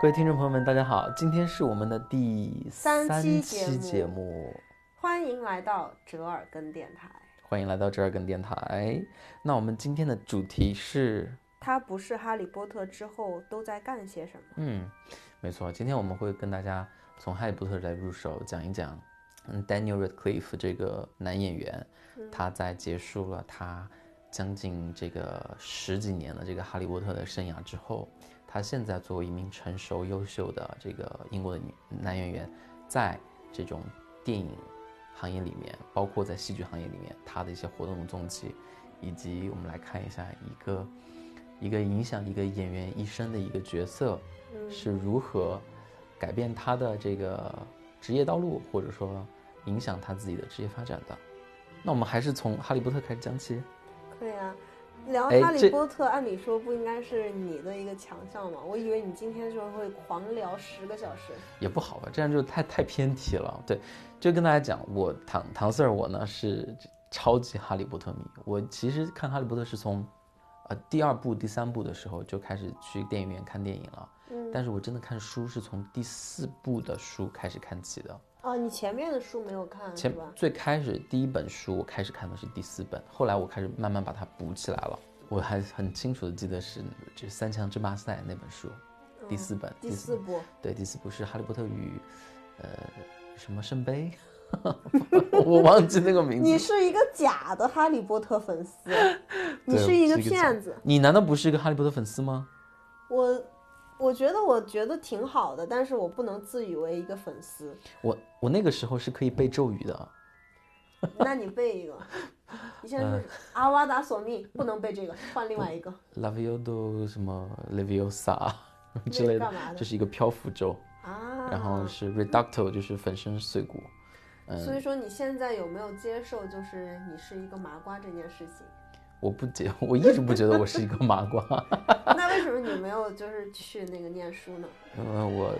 各位听众朋友们，大家好，今天是我们的第三期节目，欢迎来到折耳根电台。欢迎来到折耳根电台。那我们今天的主题是，他不是哈利波特之后都在干些什么？嗯，没错，今天我们会跟大家从哈利波特来入手，讲一讲，嗯，Daniel Radcliffe 这个男演员，他在结束了他将近这个十几年的这个哈利波特的生涯之后，他现在作为一名成熟优秀的这个英国的女男演员，在这种电影行业里面，包括在戏剧行业里面，他的一些活动的踪迹，以及我们来看一下一个一个影响一个演员一生的一个角色是如何改变他的这个职业道路，或者说影响他自己的职业发展的。那我们还是从《哈利波特》开始讲起。可以啊，聊哈利波特，按理说不应该是你的一个强项吗？我以为你今天就会狂聊十个小时。也不好吧，这样就太太偏题了。对，就跟大家讲，我唐唐 Sir 我呢是超级哈利波特迷。我其实看哈利波特是从，呃第二部、第三部的时候就开始去电影院看电影了。嗯，但是我真的看书是从第四部的书开始看起的。哦，你前面的书没有看是前吧？最开始第一本书我开始看的是第四本，后来我开始慢慢把它补起来了。我还很清楚的记得是这《三强争霸赛》那本书，第四本，第四部，对，第四部是《哈利波特与呃什么圣杯 》，我忘记那个名字。你是一个假的哈利波特粉丝，你是一个骗子。你难道不是一个哈利波特粉丝吗？我我觉得我觉得挺好的，但是我不能自以为一个粉丝。我我那个时候是可以背咒语的，那你背一个，你现在嗯是 阿瓦达索命，不能背这个，换另外一个 Laviodo 什么 Leviosa 之类的这是一个漂浮咒。啊。然后是 Reducto，就是粉身碎骨。所以说你现在有没有接受，就是你是一个麻瓜这件事情？我不觉，我一直不觉得我是一个麻瓜，那为什么你没有就是去那个念书呢？因为我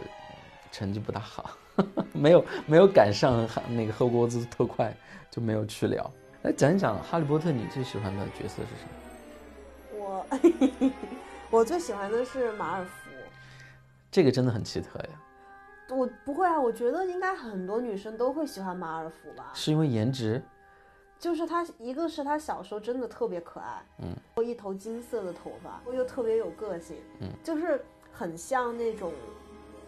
成绩不大好，没有没有赶上哈那个霍格沃兹特快，就没有去了。来讲一讲《哈利波特》，你最喜欢的角色是什么？我 我最喜欢的是马尔福。这个真的很奇特呀，我不会啊，我觉得应该很多女生都会喜欢马尔福吧。是因为颜值？就是他，一个是他小时候真的特别可爱，嗯，一头金色的头发，又特别有个性，嗯，就是很像那种，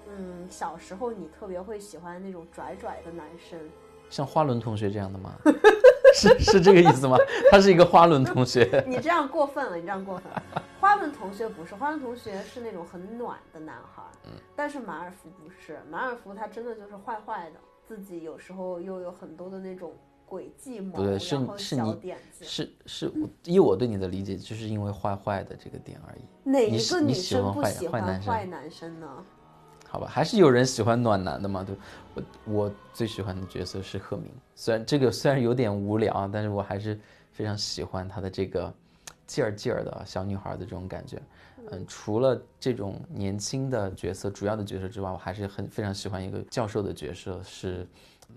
嗯，小时候你特别会喜欢那种拽拽的男生。像花轮同学这样的吗？是是这个意思吗？他是一个花轮同学。你这样过分了，你这样过分了。花轮同学不是，花轮同学是那种很暖的男孩，嗯，但是马尔福不是，马尔福他真的就是坏坏的，自己有时候又有很多的那种诡计谋，不对是是你。是是，我以我对你的理解，就是因为坏坏的这个点而已。哪一你喜个女生你喜欢坏不喜欢坏男生坏男生呢？好吧，还是有人喜欢暖男的嘛？对，我我最喜欢的角色是赫敏，虽然这个虽然有点无聊啊，但是我还是非常喜欢他的这个劲儿劲儿的小女孩的这种感觉。嗯，除了这种年轻的角色，主要的角色之外，我还是很非常喜欢一个教授的角色，是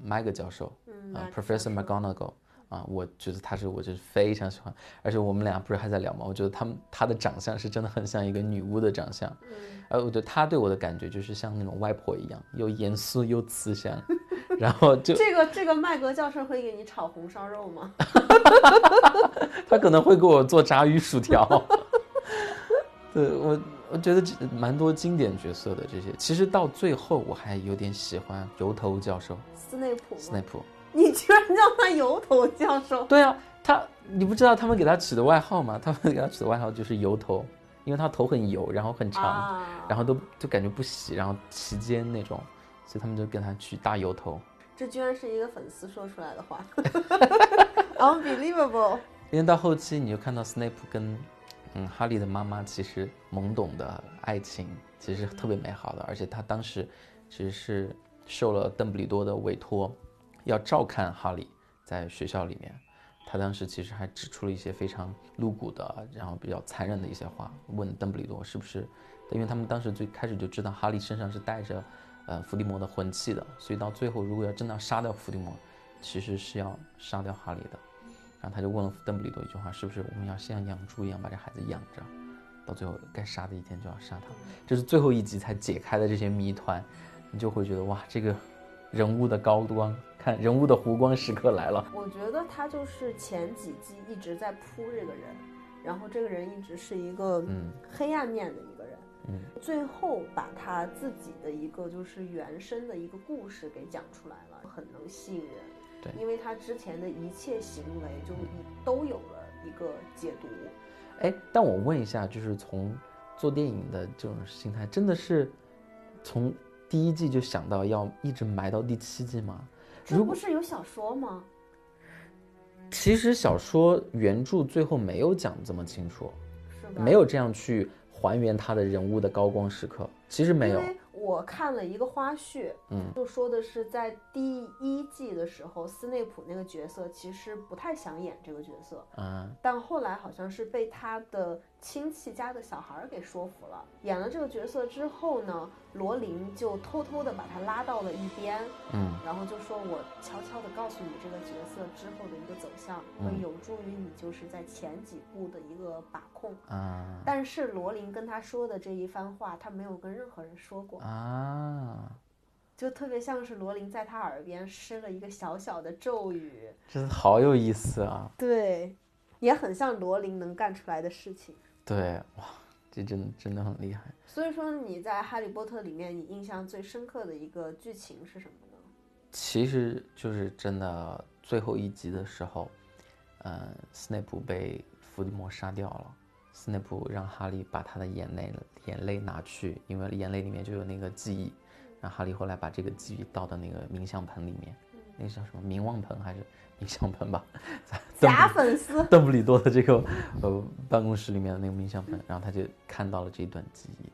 麦格教授，嗯啊 Mag，Professor McGonagall。啊，我觉得他是我就是非常喜欢，而且我们俩不是还在聊吗？我觉得他们他的长相是真的很像一个女巫的长相，嗯呃，我对他对我的感觉就是像那种外婆一样，又严肃又慈祥，然后就这个这个麦格教授会给你炒红烧肉吗？他可能会给我做炸鱼薯条。对我，我觉得这蛮多经典角色的这些，其实到最后我还有点喜欢油头教授斯内普？斯内普。你居然叫他油头教授？对啊，他你不知道他们给他取的外号吗？他们给他取的外号就是油头，因为他头很油，然后很长，啊，然后都就感觉不洗，然后齐肩那种，所以他们就给他取大油头。这居然是一个粉丝说出来的话，unbelievable。因为到后期你就看到斯内普跟嗯哈利的妈妈其实懵懂的爱情其实特别美好的，而且她当时其实是受了邓布利多的委托，要照看哈利在学校里面。他当时其实还指出了一些非常露骨的，然后比较残忍的一些话，问邓布利多是不是，因为他们当时最开始就知道哈利身上是带着，呃伏地魔的魂器的，所以到最后如果要真的要杀掉伏地魔，其实是要杀掉哈利的。然后他就问了邓布利多一句话：是不是我们要像养猪一样把这孩子养着？到最后该杀的一天就要杀他，这是最后一集才解开的这些谜团，你就会觉得哇，这个人物的高光，看人物的弧光时刻来了。我觉得他就是前几季一直在铺这个人，然后这个人一直是一个嗯黑暗面的一个人，嗯，最后把他自己的一个就是原生的一个故事给讲出来了，很能吸引人。对因为他之前的一切行为就都有了一个解读。哎，但我问一下，就是从做电影的这种心态，真的是从第一季就想到要一直埋到第七季吗？这不是有小说吗？其实小说原著最后没有讲这么清楚，是？没有这样去还原他的人物的高光时刻，其实没有因。为我看了一个花絮，嗯，就说的是在第一季的时候，斯内普那个角色其实不太想演这个角色，嗯，但后来好像是被他的亲戚家的小孩儿给说服了。演了这个角色之后呢，罗琳就偷偷的把他拉到了一边，嗯然后就说我悄悄的告诉你这个角色之后的一个走向，会嗯有助于你就是在前几部的一个把控。啊但是罗琳跟他说的这一番话，他没有跟任何人说过，啊，就特别像是罗琳在他耳边施了一个小小的咒语，真的好有意思啊！对，也很像罗琳能干出来的事情。对，哇，这真真的很厉害。所以说你在《哈利波特》里面，你印象最深刻的一个剧情是什么呢？其实就是真的最后一集的时候，嗯，斯内普被伏地魔杀掉了。斯内普让哈利把他的眼泪眼泪拿去，因为眼泪里面就有那个记忆。然后哈利后来把这个记忆倒到那个冥想盆里面，那个叫什么冥望盆还是冥想盆吧？假粉丝，邓布利多的这个呃办公室里面的那个冥想盆，然后他就看到了这一段记忆。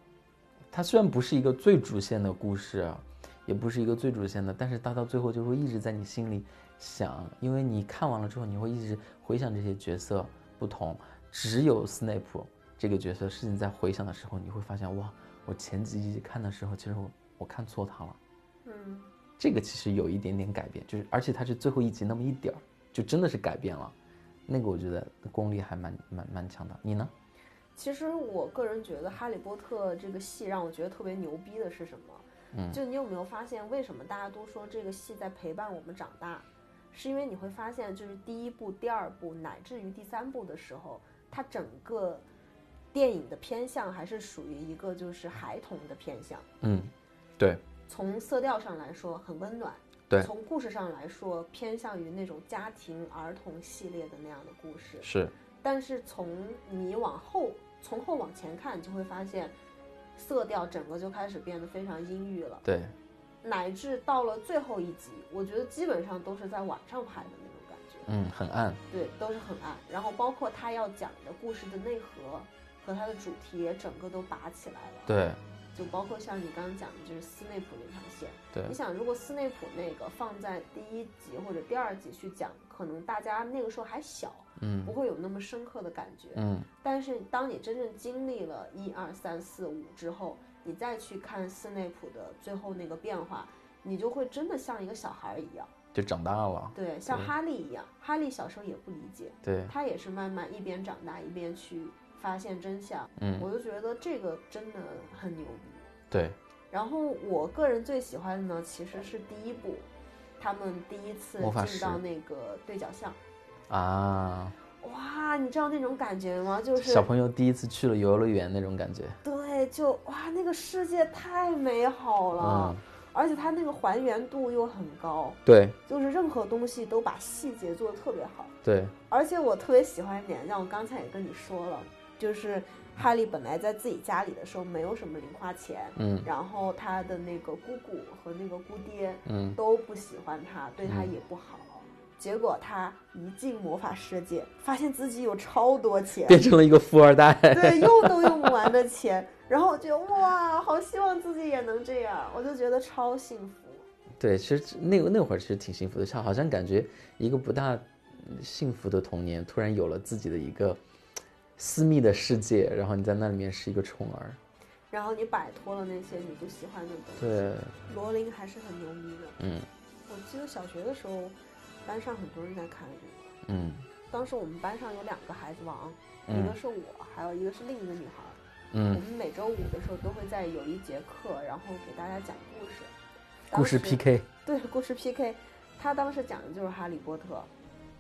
它虽然不是一个最主线的故事啊，也不是一个最主线的，但是它到最后就会一直在你心里想，因为你看完了之后，你会一直回想这些角色不同。只有斯内普这个角色，是你在回想的时候，你会发现哇，我前几集看的时候，其实我我看错他了。嗯，这个其实有一点点改变，就是而且它是最后一集那么一点儿，就真的是改变了。那个我觉得功力还蛮蛮蛮强的。你呢？其实我个人觉得《哈利波特》这个戏让我觉得特别牛逼的是什么？嗯就你有没有发现，为什么大家都说这个戏在陪伴我们长大？是因为你会发现，就是第一部、第二部，乃至于第三部的时候，它整个电影的偏向还是属于一个就是孩童的偏向。嗯，对从色调上来说很温暖，对从故事上来说偏向于那种家庭儿童系列的那样的故事。是，但是从你往后从后往前看，你就会发现色调整个就开始变得非常阴郁了，对乃至到了最后一集，我觉得基本上都是在晚上拍的那种感觉，嗯，很暗。对，都是很暗。然后包括他要讲的故事的内核和他的主题也整个都拔起来了，对就包括像你刚刚讲的，就是斯内普那条线。对你想，如果斯内普那个放在第一集或者第二集去讲，可能大家那个时候还小，嗯不会有那么深刻的感觉。嗯但是当你真正经历了一二三四五之后，你再去看斯内普的最后那个变化，你就会真的像一个小孩儿一样，就长大了。对，像哈利一样。哈利小时候也不理解，对，他也是慢慢一边长大一边去发现真相。嗯我就觉得这个真的很牛逼。对，然后我个人最喜欢的呢，其实是第一部，他们第一次进到那个对角巷，啊，哇，你知道那种感觉吗？就是小朋友第一次去了游乐园那种感觉。对，就哇，那个世界太美好了，嗯，而且它那个还原度又很高，对就是任何东西都把细节做得特别好。对，而且我特别喜欢一点，像我刚才也跟你说了，就是哈利本来在自己家里的时候没有什么零花钱，嗯然后他的那个姑姑和那个姑爹嗯都不喜欢他，对他嗯也不好。结果他一进魔法世界，发现自己有超多钱，变成了一个富二代。对，用都用不完的钱，然后我就哇，好希望自己也能这样，我就觉得超幸福。对，其实那个那会儿其实挺幸福的，像好像感觉一个不大幸福的童年，突然有了自己的一个私密的世界，然后你在那里面是一个宠儿。然后你摆脱了那些你不喜欢的东西。对，罗琳还是很牛逼的。嗯我记得小学的时候，班上很多人在看这个。嗯当时我们班上有两个孩子王，嗯一个是我，还有一个是另一个女孩。嗯我们每周五的时候都会在有一节课，然后给大家讲故事。故事 PK，对，故事 PK，他当时讲的就是《哈利波特》，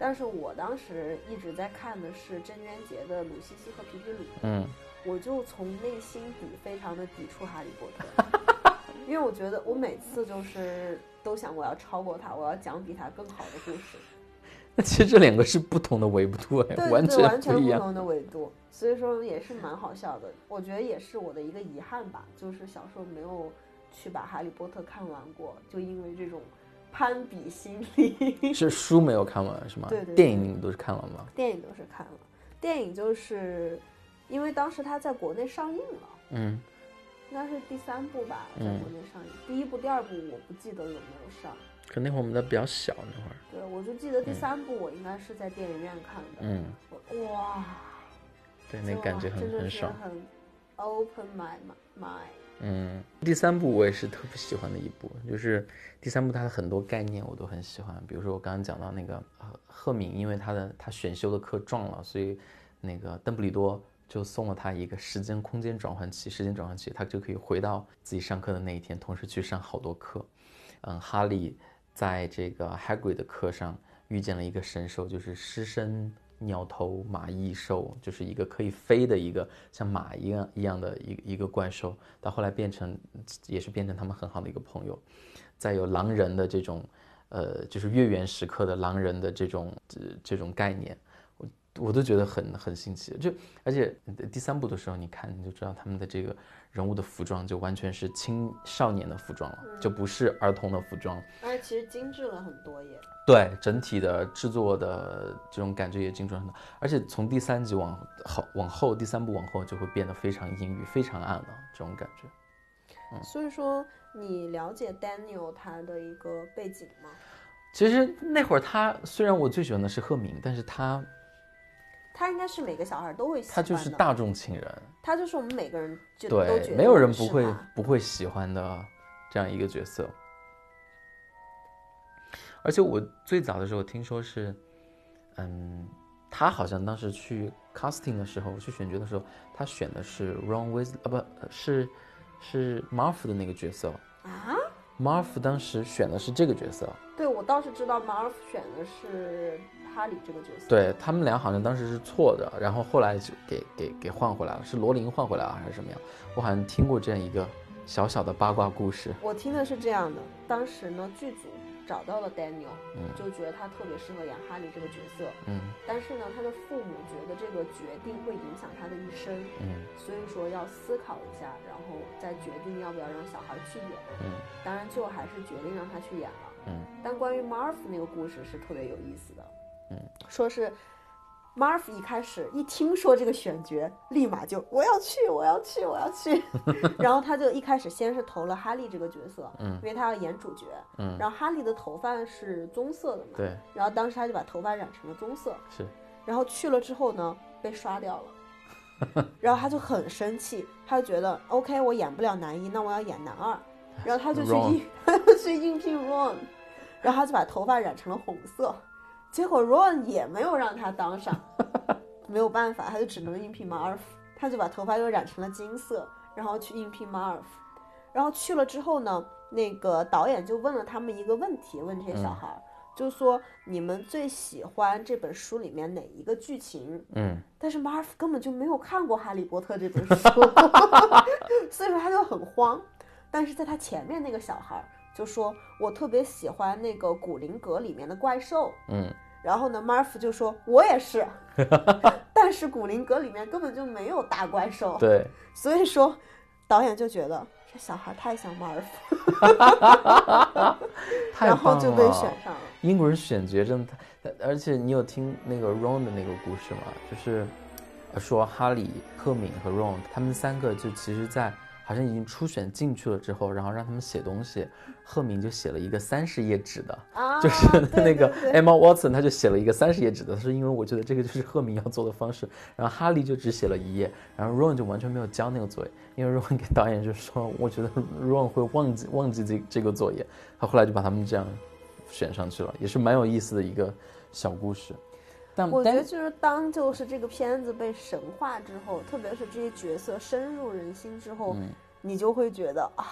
但是我当时一直在看的是郑渊洁的《鲁西西和皮皮鲁》，嗯我就从内心底非常的抵触哈利波特，因为我觉得我每次就是都想我要超过他，我要讲比他更好的故事，那其实这两个是不同的维度哎，完全完全。不同的维度，所以说也是蛮好笑的。我觉得也是我的一个遗憾吧，就是小时候没有去把哈利波特看完过，就因为这种攀比心理。是书没有看完是吗？对对对电影你们都是看了吗？电影都是看了，电影就是因为当时它在国内上映了，嗯，应该是第三部吧，在嗯国内上映。第一部、第二部我不记得有没有上，可那会儿我们都比较小那会儿。对我就记得第三部我应该是在电影院看的。嗯，哇，对，那感觉哇真的是很很爽。很 open my mind。嗯，第三部我也是特别喜欢的一部，就是第三部它的很多概念我都很喜欢，比如说我刚刚讲到那个赫敏，因为他的他选修的课撞了，所以那个邓布利多就送了他一个时间空间转换器，时间转换器他就可以回到自己上课的那一天，同时去上好多课。嗯，哈利在这个 Hagrid 的课上遇见了一个神兽，就是狮身鸟头马翼兽，就是一个可以飞的一个像马一样一样的一个一个怪兽，到后来变成也是变成他们很好的一个朋友。再有狼人的这种，呃，就是月圆时刻的狼人的这种这这种概念，我我都觉得很很新奇。就而且第三部的时候，你看你就知道他们的这个人物的服装就完全是青少年的服装了，就不是儿童的服装。而且其实精致了很多耶。对整体的制作的这种感觉也精准很多，而且从第三集往后往后，第三部往后就会变得非常阴郁、非常暗了，这种感觉。嗯所以说，你了解 Daniel 他的一个背景吗？其实那会儿他虽然我最喜欢的是赫敏，但是他他应该是每个小孩都会喜欢的。就是大众情人，他就是我们每个人就都觉对，得没有人不会不会喜欢的这样一个角色。而且我最早的时候听说是，嗯，他好像当时去 casting 的时候，去选角的时候，他选的是 Ron Weasley 啊，不呃是是 Marv 的那个角色。啊？Marv 当时选的是这个角色，对，我倒是知道 Marv 选的是哈利这个角色。对他们俩好像当时是错的，然后后来就给给给换回来了，是罗琳换回来了还是什么样？我好像听过这样一个小小的八卦故事。我听的是这样的，当时呢剧组找到了 Daniel，、嗯就觉得他特别适合演哈利这个角色，嗯但是呢他的父母觉得这个决定会影响他的一生，嗯所以说要思考一下，然后再决定要不要让小孩去演。嗯当然最后还是决定让他去演了。嗯但关于 Marv 那个故事是特别有意思的，嗯，说是 Marv 一开始一听说这个选角，立马就我要去，我要去，我要去，然后他就一开始先是投了哈利这个角色，嗯因为他要演主角，嗯，然后哈利的头发是棕色的嘛，对，然后当时他就把头发染成了棕色，是，然后去了之后呢，被刷掉了，然后他就很生气，他就觉得 OK，我演不了男一，那我要演男二，然后他就去应，他就去应聘 Ron，然后他就把头发染成了红色，结果 Ron 也没有让他当上，没有办法，他就只能应聘 Marv，他就把头发又染成了金色，然后去应聘 Marv，然后去了之后呢，那个导演就问了他们一个问题，问这些小嗯孩儿。就说你们最喜欢这本书里面哪一个剧情？嗯但是 Marv 根本就没有看过《哈利波特》这本书，所以说他就很慌。但是在他前面那个小孩儿就说：“我特别喜欢那个古灵阁里面的怪兽。嗯，”然后呢，Marf 就说：“我也是。”但是古灵阁里面根本就没有大怪兽，对，所以说导演就觉得这小孩太像 Marv，太 然后棒就被了选上了。英国人选角真的太，而且你有听那个 Ron 的那个故事吗？就是呃说哈利、赫敏和 Ron 他们三个就其实，在好像已经初选进去了之后，然后让他们写东西，赫敏就写了一个三十页纸的，啊，就是那个 Emma Watson，他就写了一个三十页纸的，是因为我觉得这个就是赫敏要做的方式。然后哈利就只写了一页，然后 Ron 就完全没有交那个作业，因为 Ron 给导演就说，我觉得 Ron 会忘记忘记这这个作业，他后来就把他们这样选上去了，也是蛮有意思的一个小故事。但我觉得就是当就是这个片子被神化之后，特别是这些角色深入人心之后，嗯你就会觉得啊，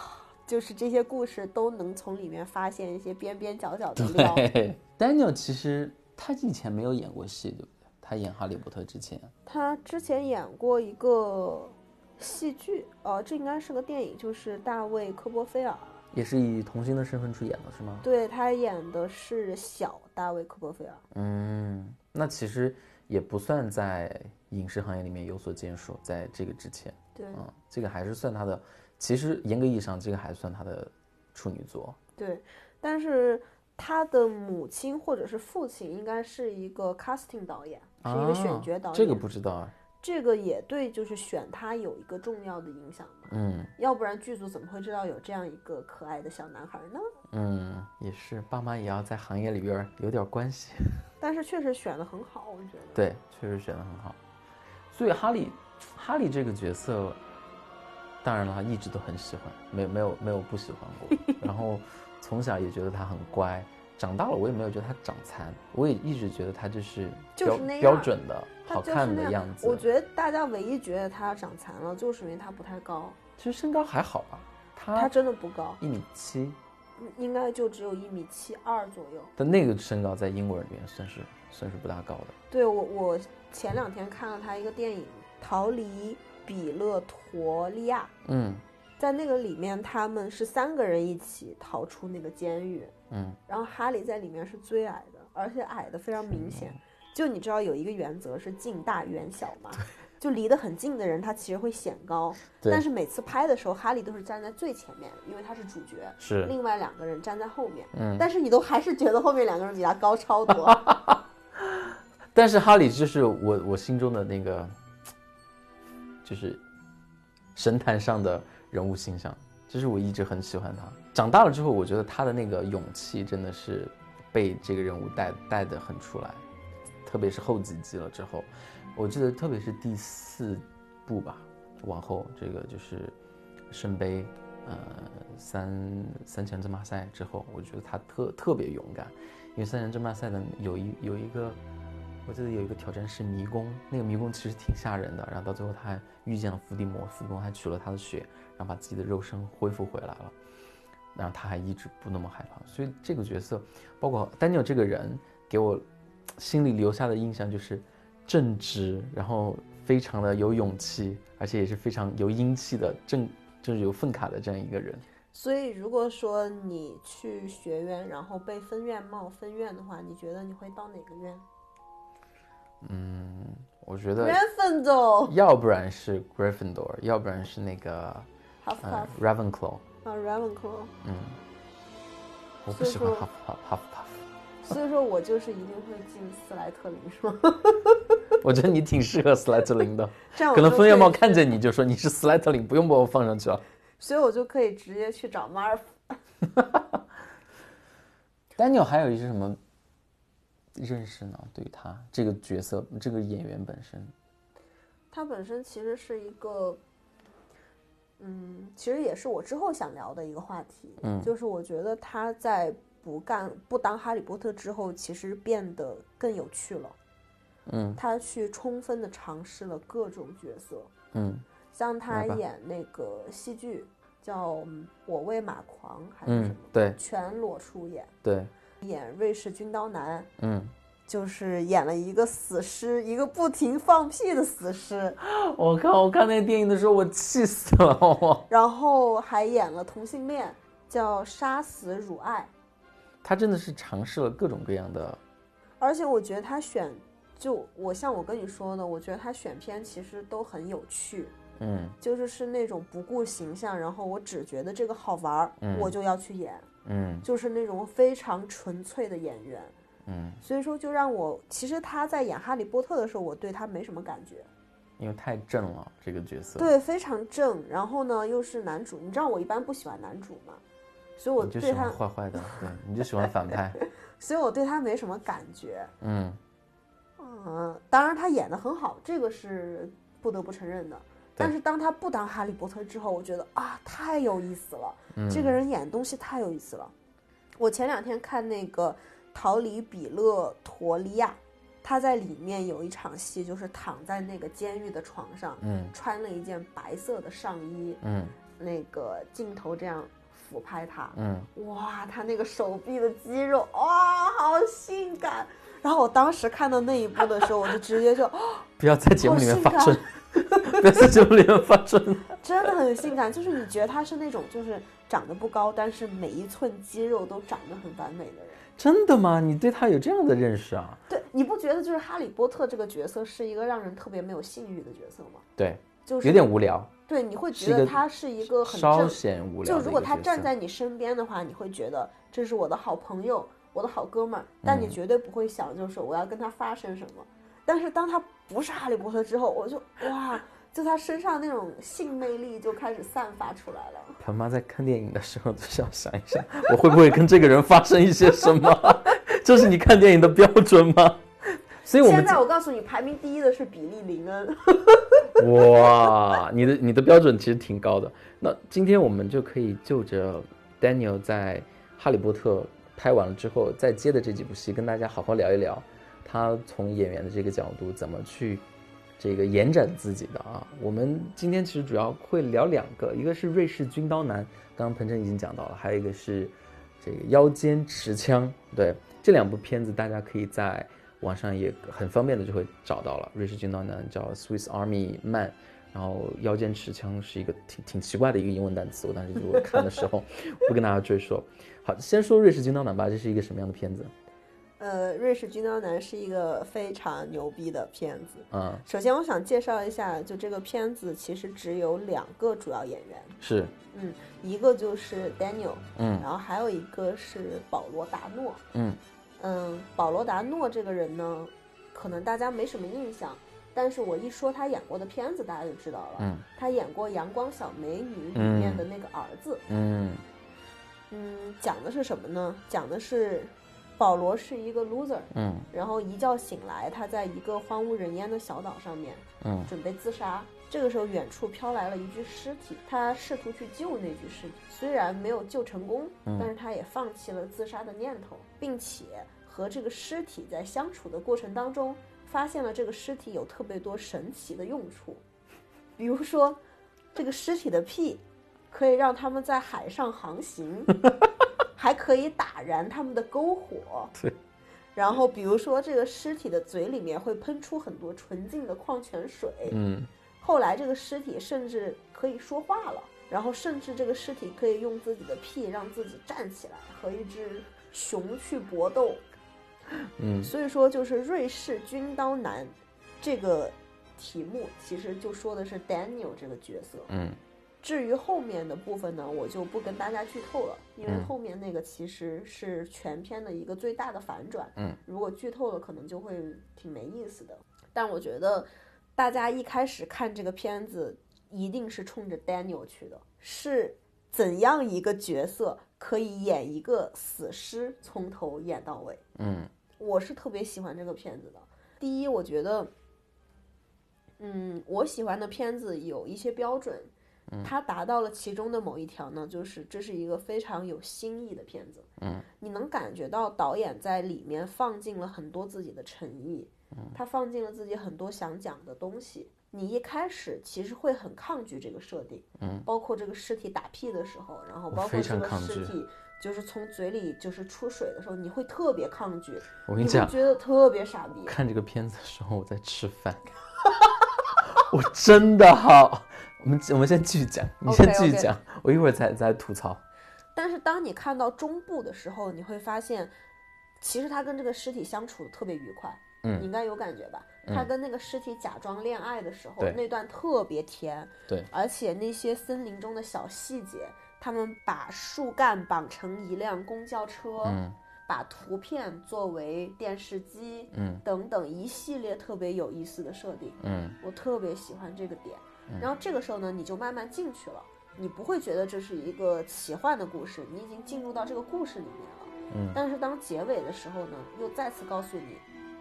就是这些故事都能从里面发现一些边边角角的料。对，Daniel 其实他以前没有演过戏，对不对？他演《哈利波特》之前，他之前演过一个戏剧，呃，这应该是个电影，就是大卫科波菲尔。也是以童星的身份出演的，是吗？对他演的是小大卫科波菲尔。嗯，那其实也不算在影视行业里面有所建树，在这个之前，对嗯，这个还是算他的，其实严格意义上，这个还算他的处女作。对，但是他的母亲或者是父亲应该是一个 casting 导演，是一个选啊角导演。这个不知道啊。这个也对，就是选他有一个重要的影响嘛。嗯要不然剧组怎么会知道有这样一个可爱的小男孩呢？嗯，也是，爸妈也要在行业里边儿有点关系。但是确实选的很好，我觉得。对，确实选的很好。所以哈利，哈利这个角色，当然了，一直都很喜欢，没没有没有不喜欢过。然后从小也觉得他很乖，长大了我也没有觉得他长残，我也一直觉得他就是标就是那样标准的好看的样子。我觉得大家唯一觉得他长残了，就是因为他不太高，其实身高还好吧，他他真的不高，一米七，应该就只有一米七二左右。但那个身高在英国人里面算是算是不大高的。对我，我前两天看了他一个电影《逃离比勒陀利亚》，嗯在那个里面他们是三个人一起逃出那个监狱，嗯然后哈利在里面是最矮的，而且矮的非常明显。就你知道有一个原则是近大远小嘛，就离得很近的人他其实会显高，对但是每次拍的时候哈利都是站在最前面，因为他是主角，是另外两个人站在后面。嗯，但是你都还是觉得后面两个人比他高超多。但是哈利就是我我心中的那个，就是神坛上的人物形象，就是我一直很喜欢他。长大了之后，我觉得他的那个勇气真的是被这个人物带带得很出来，特别是后几集了之后，我记得特别是第四部吧，往后这个就是圣杯，呃三三强争霸赛之后，我觉得他特特别勇敢，因为三强争霸赛的有一有一个。我记得有一个挑战是迷宫，那个迷宫其实挺吓人的。然后到最后他还遇见了伏地魔，伏地魔还取了他的血，然后把自己的肉身恢复回来了。然后他还一直不那么害怕。所以这个角色，包括丹尼尔这个人，给我心里留下的印象就是正直，然后非常的有勇气，而且也是非常有英气的正，就是有粪卡的这样一个人。所以如果说你去学院，然后被分院冒分院的话，你觉得你会到哪个院？嗯，我觉得缘分走要不然是 Gryffindor，要不然是那个呃 Ravenclaw。啊，Ravenclaw。嗯，我不喜欢所以说 Hufflepuff Hufflepuff。所以说我就是一定会进斯莱特林，是吗？我觉得你挺适合斯莱特林的，这样可能就风月帽可以去，看见你就说你是斯莱特林，不用把我放上去了。所以我就可以直接去找马尔福。Daniel 还有一些什么认识呢？对于他这个角色，这个演员本身，他本身其实是一个，嗯，其实也是我之后想聊的一个话题，嗯就是我觉得他在不干不当哈利波特之后，其实变得更有趣了。嗯他去充分的尝试了各种角色，嗯像他演那个戏剧叫《我为马狂》还是什嗯么，，对全裸出演，对，演瑞士军刀男，嗯，就是演了一个死尸，一个不停放屁的死尸，我靠，我看那个电影的时候，我气死了，我。然后还演了同性恋，叫杀死汝爱。他真的是尝试了各种各样的，而且我觉得他选，就我像我跟你说的，我觉得他选片其实都很有趣，嗯就是是那种不顾形象，然后我只觉得这个好玩儿，嗯我就要去演，嗯就是那种非常纯粹的演员。嗯，所以说，就让我其实他在演哈利波特的时候，我对他没什么感觉。因为太正了这个角色，，对，非常正，然后呢又是男主，你知道我一般不喜欢男主嘛，所以我就喜对他欢，坏坏的，对，你就喜欢反派，所以我对他没什么感觉。嗯嗯，当然他演的很好，这个是不得不承认的。但是当他不当哈利波特之后，我觉得啊，太有意思了，嗯，这个人演的东西太有意思了。我前两天看那个《逃离比勒陀利亚》，他在里面有一场戏，就是躺在那个监狱的床上，嗯穿了一件白色的上衣，嗯那个镜头这样俯拍他，嗯，哇，他那个手臂的肌肉，哇、好性感。然后我当时看到那一部的时候，我就直接就，不要在节目里面发声好性，不要在节目里面发春。真的很性感。就是你觉得他是那种就是长得不高，但是每一寸肌肉都长得很完美的人。真的吗？你对他有这样的认识啊？对，你不觉得就是哈利波特这个角色是一个让人特别没有性欲的角色吗？对，就是有点无聊，对，你会觉得他是一个很稍，显无聊。就如果他站在你身边的话，你会觉得这是我的好朋友，我的好哥们儿，但你嗯绝对不会想就是我要跟他发生什么。但是当他不是哈利波特之后，我就哇，就他身上那种性魅力就开始散发出来了。他妈在看电影的时候都是要想一想，我会不会跟这个人发生一些什么？这是你看电影的标准吗？所以我们现在我告诉你，排名第一的是比利林恩。哇，你的你的标准其实挺高的。那今天我们就可以就着 Daniel 在《哈利波特》拍完了之后，再接的这几部戏，跟大家好好聊一聊，他从演员的这个角度怎么去这个延展自己的啊。我们今天其实主要会聊两个，一个是瑞士军刀男，刚刚彭程已经讲到了，还有一个是这个腰间持枪。对，这两部片子大家可以在网上也很方便的就会找到了。瑞士军刀男叫 Swiss Army Man，然后腰间持枪是一个挺挺奇怪的一个英文单词，我当时就看的时候不跟大家赘述。好，先说瑞士军刀男吧，这是一个什么样的片子？呃，瑞士军刀男是一个非常牛逼的片子。嗯，首先，我想介绍一下，就这个片子其实只有两个主要演员，是，嗯，一个就是 Daniel，嗯然后还有一个是保罗达诺。嗯嗯，保罗达诺这个人呢，可能大家没什么印象，但是我一说他演过的片子，大家就知道了。嗯他演过《阳光小美女》里面的那个儿子。嗯嗯，讲的是什么呢？讲的是保罗是一个 loser，嗯然后一觉醒来，他在一个荒无人烟的小岛上面嗯准备自杀。这个时候，远处飘来了一具尸体，他试图去救那具尸体，虽然没有救成功，嗯但是他也放弃了自杀的念头，并且和这个尸体在相处的过程当中，发现了这个尸体有特别多神奇的用处，比如说，这个尸体的屁可以让他们在海上航行，还可以打燃他们的篝火。对。然后，比如说，这个尸体的嘴里面会喷出很多纯净的矿泉水。嗯后来，这个尸体甚至可以说话了，然后甚至这个尸体可以用自己的屁让自己站起来，和一只熊去搏斗。嗯所以说，就是瑞士军刀男这个题目，其实就说的是 Daniel 这个角色。嗯至于后面的部分呢，我就不跟大家剧透了，因为嗯后面那个其实是全片的一个最大的反转。嗯，如果剧透了，可能就会挺没意思的。但我觉得大家一开始看这个片子，一定是冲着 Daniel 去的，是怎样一个角色可以演一个死尸，从头演到尾。嗯我是特别喜欢这个片子的。第一，我觉得，嗯，我喜欢的片子有一些标准，它达到了其中的某一条呢，就是这是一个非常有新意的片子。嗯，你能感觉到导演在里面放进了很多自己的诚意，他放进了自己很多想讲的东西。你一开始其实会很抗拒这个设定，嗯，包括这个尸体打屁的时候，然后包括这个尸体就是从嘴里就是出水的时候，你会特别抗拒，我跟你讲，你觉得特别傻逼。看这个片子的时候我在吃饭，我真的好。我们我们先继续讲，你先继续讲我一会儿再再吐槽。但是当你看到中部的时候，你会发现，其实他跟这个尸体相处的特别愉快。嗯你应该有感觉吧？他跟那个尸体假装恋爱的时候，对那段特别甜。对，而且那些森林中的小细节，他们把树干绑成一辆公交车，嗯把图片作为电视机，嗯等等一系列特别有意思的设定。嗯我特别喜欢这个点。然后这个时候呢，你就慢慢进去了，你不会觉得这是一个奇幻的故事，你已经进入到这个故事里面了。嗯但是当结尾的时候呢，又再次告诉你，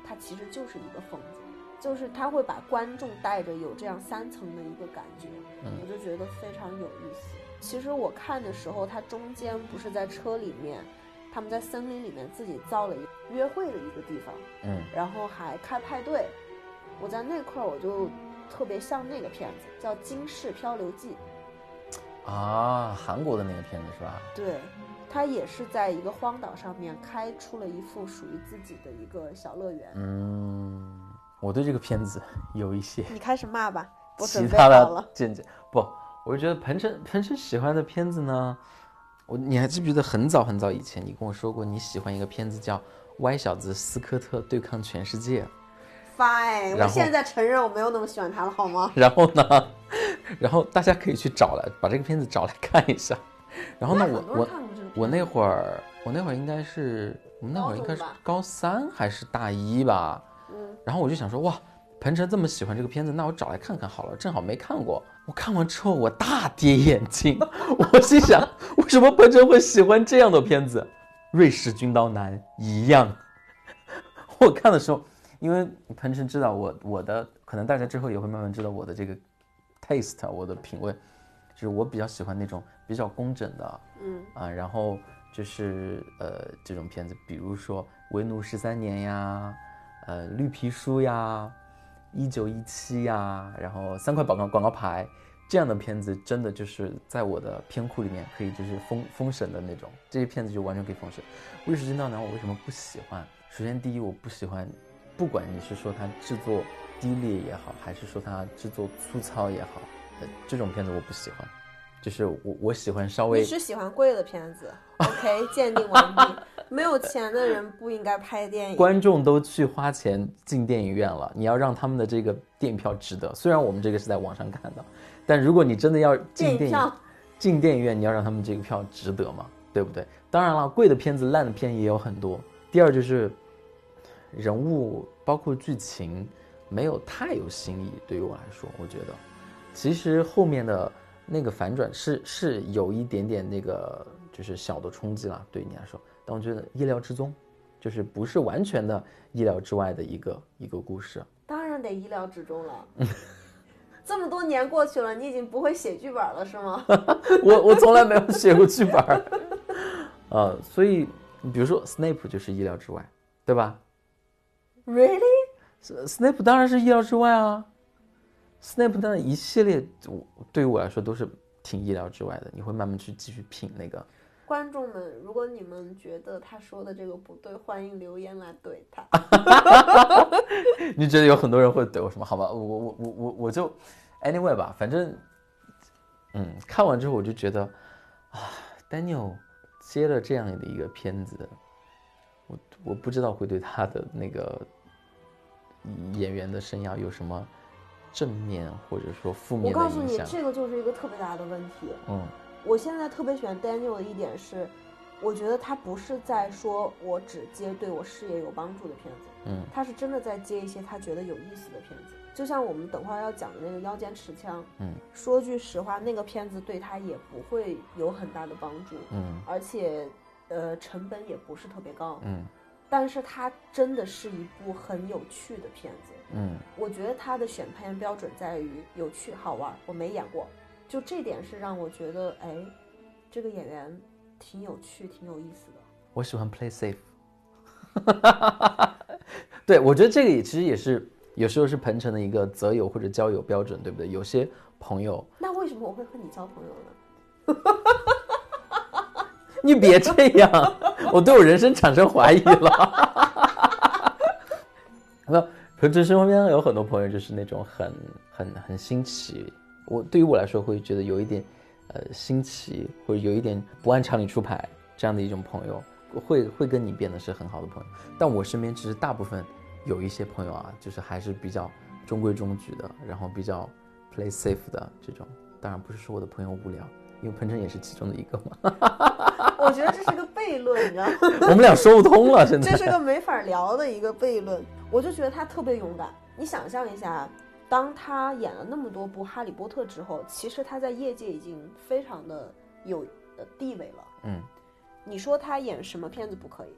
他其实就是一个疯子，就是他会把观众带着有这样三层的一个感觉，我就觉得非常有意思。其实我看的时候，他中间不是在车里面。他他们在森林里面自己造了一约会的一个地方，嗯然后还开派对。我在那块儿我就特别像那个片子，叫《金氏漂流记》。啊，韩国的那个片子是吧？对，他也是在一个荒岛上面开出了一副属于自己的一个小乐园。嗯，我对这个片子有一些你开始骂吧，我准备好了的。见解。不，我就觉得彭程彭程喜欢的片子呢，我你还记不记得很早很早以前你跟我说过你喜欢一个片子叫《歪小子斯科特对抗全世界》。Fine，我现在承认我没有那么喜欢他了，好吗？然后呢，然后大家可以去找来把这个片子找来看一下。然后呢，我我我那会儿我那会儿应该是我们那会儿应该是高三还是大一吧。嗯，然后我就想说，哇，彭程这么喜欢这个片子，那我找来看看好了。正好没看过，我看完之后我大跌眼镜，我心想，为什么彭程会喜欢这样的片子？瑞士军刀男一样。我看的时候，因为彭程知道我我的，可能大家之后也会慢慢知道我的这个 taste，我的品味，就是我比较喜欢那种比较工整的，嗯啊，然后就是呃这种片子，比如说《为奴十三年》呀，呃《绿皮书》呀，《一九一七》呀，然后三块广告广告牌这样的片子，真的就是在我的片库里面可以就是封封神的那种，这些片子就完全可以封神。《瑞士金道男》我为什么不喜欢？首先第一，我不喜欢，不管你是说它制作低劣也好，还是说它制作粗糙也好，呃，这种片子我不喜欢。就是我我喜欢稍微你是喜欢贵的片子？OK，鉴定完毕。没有钱的人不应该拍电影。观众都去花钱进电影院了，你要让他们的这个电影票值得。虽然我们这个是在网上看的，但如果你真的要进电影影进电影院，你要让他们这个票值得吗，对不对？当然了，贵的片子、烂的片也有很多。第二就是人物包括剧情没有太有新意，对于我来说，我觉得其实后面的那个反转是是有一点点那个就是小的冲击了，对你来说，但我觉得意料之中，就是不是完全的意料之外的一个一个故事。当然得意料之中了。这么多年过去了，你已经不会写剧本了是吗？我我从来没有写过剧本儿，呃，所以比如说 Snape 就是意料之外，对吧 Really？？Snape 当然是意料之外啊，Snape 那一系列，我对于我来说都是挺意料之外的。你会慢慢去继续品那个，观众们，如果你们觉得他说的这个不对，欢迎留言来怼他。你觉得有很多人会怼我什么？好吧，我我我我我就 anyway 吧，反正，嗯，看完之后我就觉得，啊，Daniel 接了这样的一个片子，我我不知道会对他的那个演员的生涯有什么正面或者说负面的告诉你，这个就是一个特别大的问题。嗯我现在特别喜欢 Daniel 的一点是，我觉得他不是在说我只接对我事业有帮助的片子，嗯他是真的在接一些他觉得有意思的片子。就像我们等会儿要讲的那个《腰间持枪》，嗯说句实话，那个片子对他也不会有很大的帮助，嗯而且呃成本也不是特别高，嗯但是它真的是一部很有趣的片子。嗯我觉得他的选片标准在于有趣好玩，我没演过，就这点是让我觉得，哎，这个演员挺有趣、挺有意思的。我喜欢 play safe。对，我觉得这个也其实也是有时候是彭程的一个择友或者交友标准，对不对？有些朋友，那为什么我会和你交朋友呢？你别这样，我对我人生产生怀疑了。那彭程身边有很多朋友就是那种很很很新奇，我对于我来说会觉得有一点呃新奇，或者有一点不按常理出牌这样的一种朋友，会会跟你变得是很好的朋友。但我身边其实大部分有一些朋友啊，就是还是比较中规中矩的，然后比较 play safe 的这种。当然不是说我的朋友无聊，因为彭程也是其中的一个嘛。我觉得这是个悖论，你知道吗？我们俩说不通了，现在。这是个没法聊的一个悖论。我就觉得他特别勇敢。你想象一下，当他演了那么多部《哈利波特》之后，其实他在业界已经非常的有呃地位了。嗯你说他演什么片子不可以，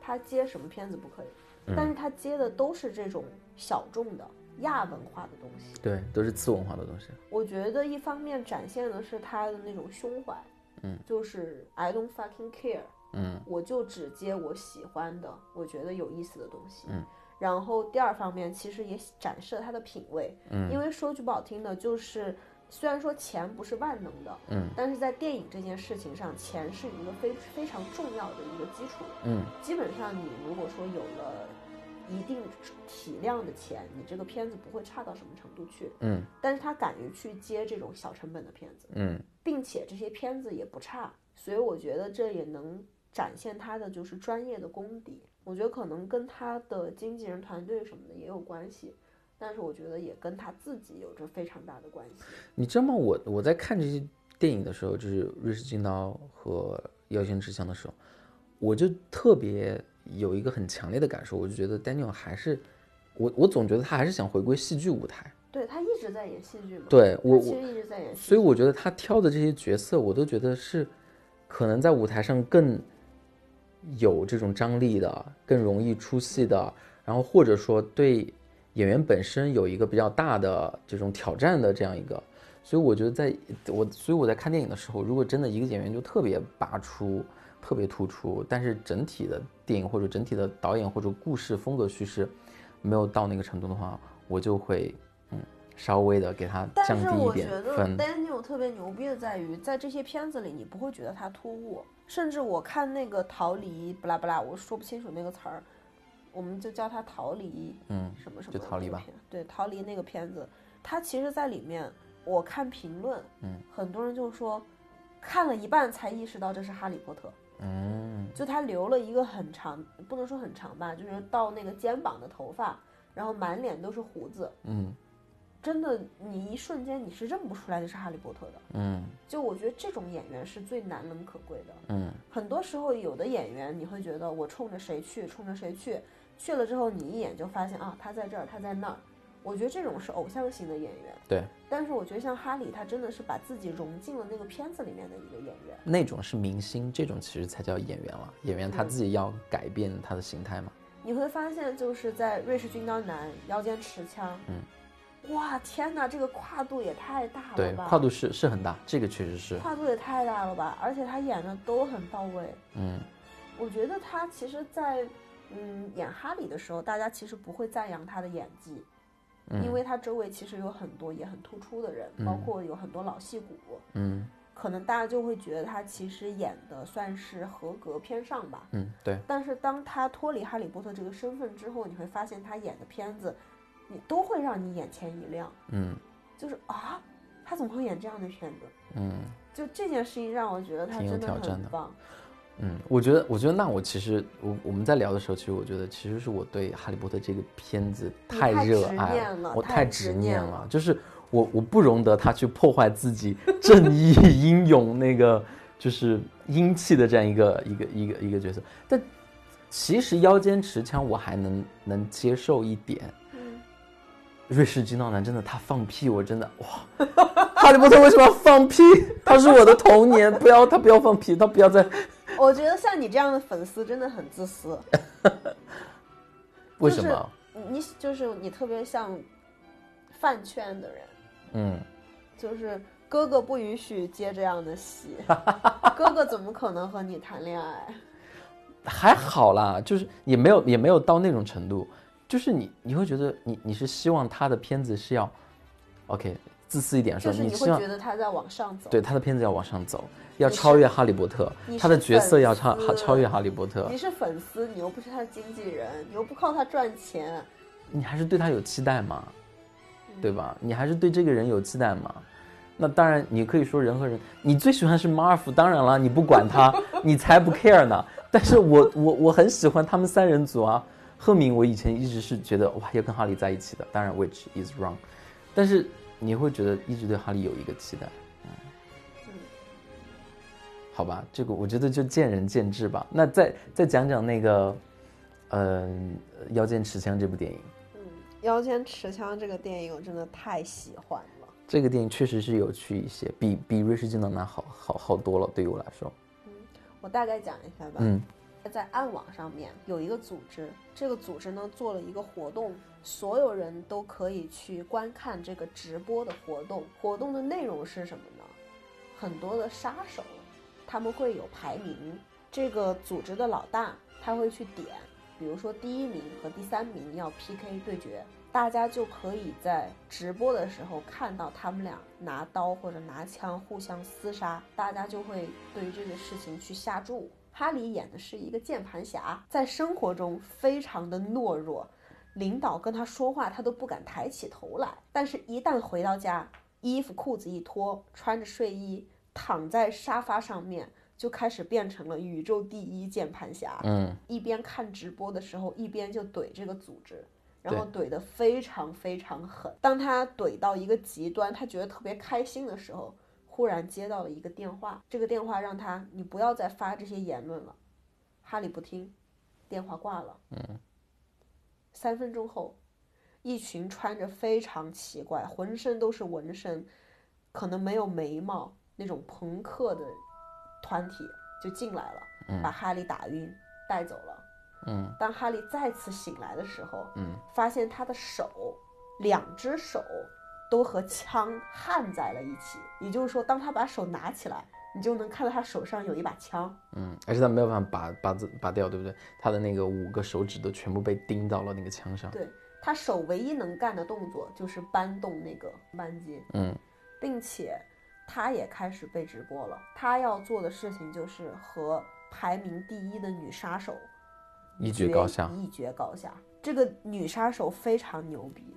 他接什么片子不可以，嗯但是他接的都是这种小众的亚文化的东西。对，都是次文化的东西。我觉得一方面展现的是他的那种胸怀，嗯，就是 I don't fucking care，嗯我就只接我喜欢的，我觉得有意思的东西。嗯。然后第二方面，其实也展示了他的品味。嗯因为说句不好听的，就是虽然说钱不是万能的，嗯但是在电影这件事情上，钱是一个非非常重要的一个基础。嗯基本上，你如果说有了一定体量的钱，你这个片子不会差到什么程度去。嗯但是他敢于去接这种小成本的片子，嗯并且这些片子也不差，所以我觉得这也能展现他的就是专业的功底。我觉得可能跟他的经纪人团队什么的也有关系，但是我觉得也跟他自己有着非常大的关系。你知道吗？我我在看这些电影的时候，就是《瑞士军刀》和《妖仙之乡》的时候，我就特别有一个很强烈的感受，我就觉得 Daniel 还是我我总觉得他还是想回归戏剧舞台。对他一直在演戏剧嘛，对我我，其实一直在演所以我觉得他挑的这些角色，我都觉得是可能在舞台上更有这种张力的，更容易出戏的，然后或者说对演员本身有一个比较大的这种挑战的这样一个。所以我觉得在我，所以我在看电影的时候，如果真的一个演员就特别拔出、特别突出，但是整体的电影或者整体的导演或者故事风格叙事没有到那个程度的话，我就会嗯稍微的给他降低一点但是我觉得。Daniel 特别牛逼的在于，在这些片子里，你不会觉得他突兀，甚至我看那个逃离不拉不拉，我说不清楚那个词儿，我们就叫它逃离，嗯什么什么就逃离吧。对，逃离那个片子，它其实在里面，我看评论，嗯，很多人就说，看了一半才意识到这是哈利波特。嗯就他留了一个很长，不能说很长吧，就是到那个肩膀的头发，然后满脸都是胡子，嗯真的，你一瞬间你是认不出来这是哈利波特的。嗯就我觉得这种演员是最难能可贵的。嗯很多时候，有的演员你会觉得我冲着谁去，冲着谁去，去了之后你一眼就发现啊，他在这儿，他在那儿。我觉得这种是偶像型的演员。对。但是我觉得像哈里，他真的是把自己融进了那个片子里面的一个演员。那种是明星，这种其实才叫演员了。演员他嗯自己要改变他的形态嘛。你会发现，就是在《瑞士军刀男》《腰间持枪》，嗯，哇，天哪，这个跨度也太大了吧！对，跨度是是很大，这个确实是。跨度也太大了吧！而且他演的都很到位。嗯我觉得他其实在，嗯演哈里的时候，大家其实不会赞扬他的演技，因为他周围其实有很多也很突出的人，包括有很多老戏骨，嗯可能大家就会觉得他其实演的算是合格偏上吧。嗯，对，但是当他脱离哈利波特这个身份之后，你会发现他演的片子，你都会让你眼前一亮，嗯就是啊，他怎么会演这样的片子？嗯就这件事情让我觉得他挺有真的挑战的很棒。嗯，我觉得，我觉得那我其实我我们在聊的时候，其实我觉得其实是我对《哈利波特》这个片子太热爱了我太执念了就是我我不容得他去破坏自己 正义英勇那个就是英气的这样一个一个一个一个角色，但其实腰间持枪我还能能接受一点。嗯，瑞士军刀男真的他放屁，我真的哇！哈利波特为什么要放屁？他是我的童年，不要他不要放屁，他不要再我觉得像你这样的粉丝真的很自私。为什么？你就是你特别像饭圈的人，嗯。就是哥哥不允许接这样的戏，哥哥怎么可能和你谈恋爱？还好啦，就是也没有也没有到那种程度，就是你你会觉得你你是希望他的片子是要，OK，自私一点说，就是你会觉得他在往上走。对他的片子要往上走，要超越哈利波特，他的角色要超超越哈利波特你，是粉丝，你又不是他的经纪人，你又不靠他赚钱，你还是对他有期待嘛，嗯对吧？你还是对这个人有期待吗？那当然，你可以说人和人，你最喜欢是马尔福，当然了，你不管他，你才不 care 呢。但是我我我很喜欢他们三人组啊。赫敏，我以前一直是觉得哇要跟哈利在一起的，当然 which is wrong，但是你会觉得一直对哈利有一个期待，嗯，好吧，这个我觉得就见仁见智吧。那再再讲讲那个，嗯、腰间持枪这部电影。嗯，《腰间持枪》这个电影我真的太喜欢了。这个电影确实是有趣一些，比比《瑞士军刀男》好好好多了。对于我来说，嗯我大概讲一下吧。嗯在暗网上面有一个组织，这个组织呢做了一个活动，所有人都可以去观看这个直播的活动。活动的内容是什么呢？很多的杀手，他们会有排名，这个组织的老大他会去点，比如说第一名和第三名要 PK 对决，大家就可以在直播的时候看到他们俩拿刀或者拿枪互相厮杀，大家就会对于这个事情去下注。哈里演的是一个键盘侠，在生活中非常的懦弱，领导跟他说话他都不敢抬起头来，但是一旦回到家，衣服裤子一脱，穿着睡衣躺在沙发上面。就开始变成了宇宙第一键盘侠，嗯，一边看直播的时候，一边就怼这个组织，然后怼得非常非常狠。当他怼到一个极端，他觉得特别开心的时候，忽然接到了一个电话，这个电话让他你不要再发这些言论了。哈利不听，电话挂了。嗯，三分钟后，一群穿着非常奇怪、浑身都是纹身、可能没有眉毛那种朋克的。团体就进来了，把哈利打晕，带走了。嗯，当哈利再次醒来的时候，嗯，发现他的手，两只手都和枪焊在了一起。也就是说，当他把手拿起来，你就能看到他手上有一把枪。嗯，而且他没有办法拔拔子拔掉，对不对？他的那个五个手指都全部被钉到了那个枪上。对他手唯一能干的动作就是搬动那个扳机。嗯，并且。他也开始被直播了。他要做的事情就是和排名第一的女杀手一决高下。一决高下。这个女杀手非常牛逼，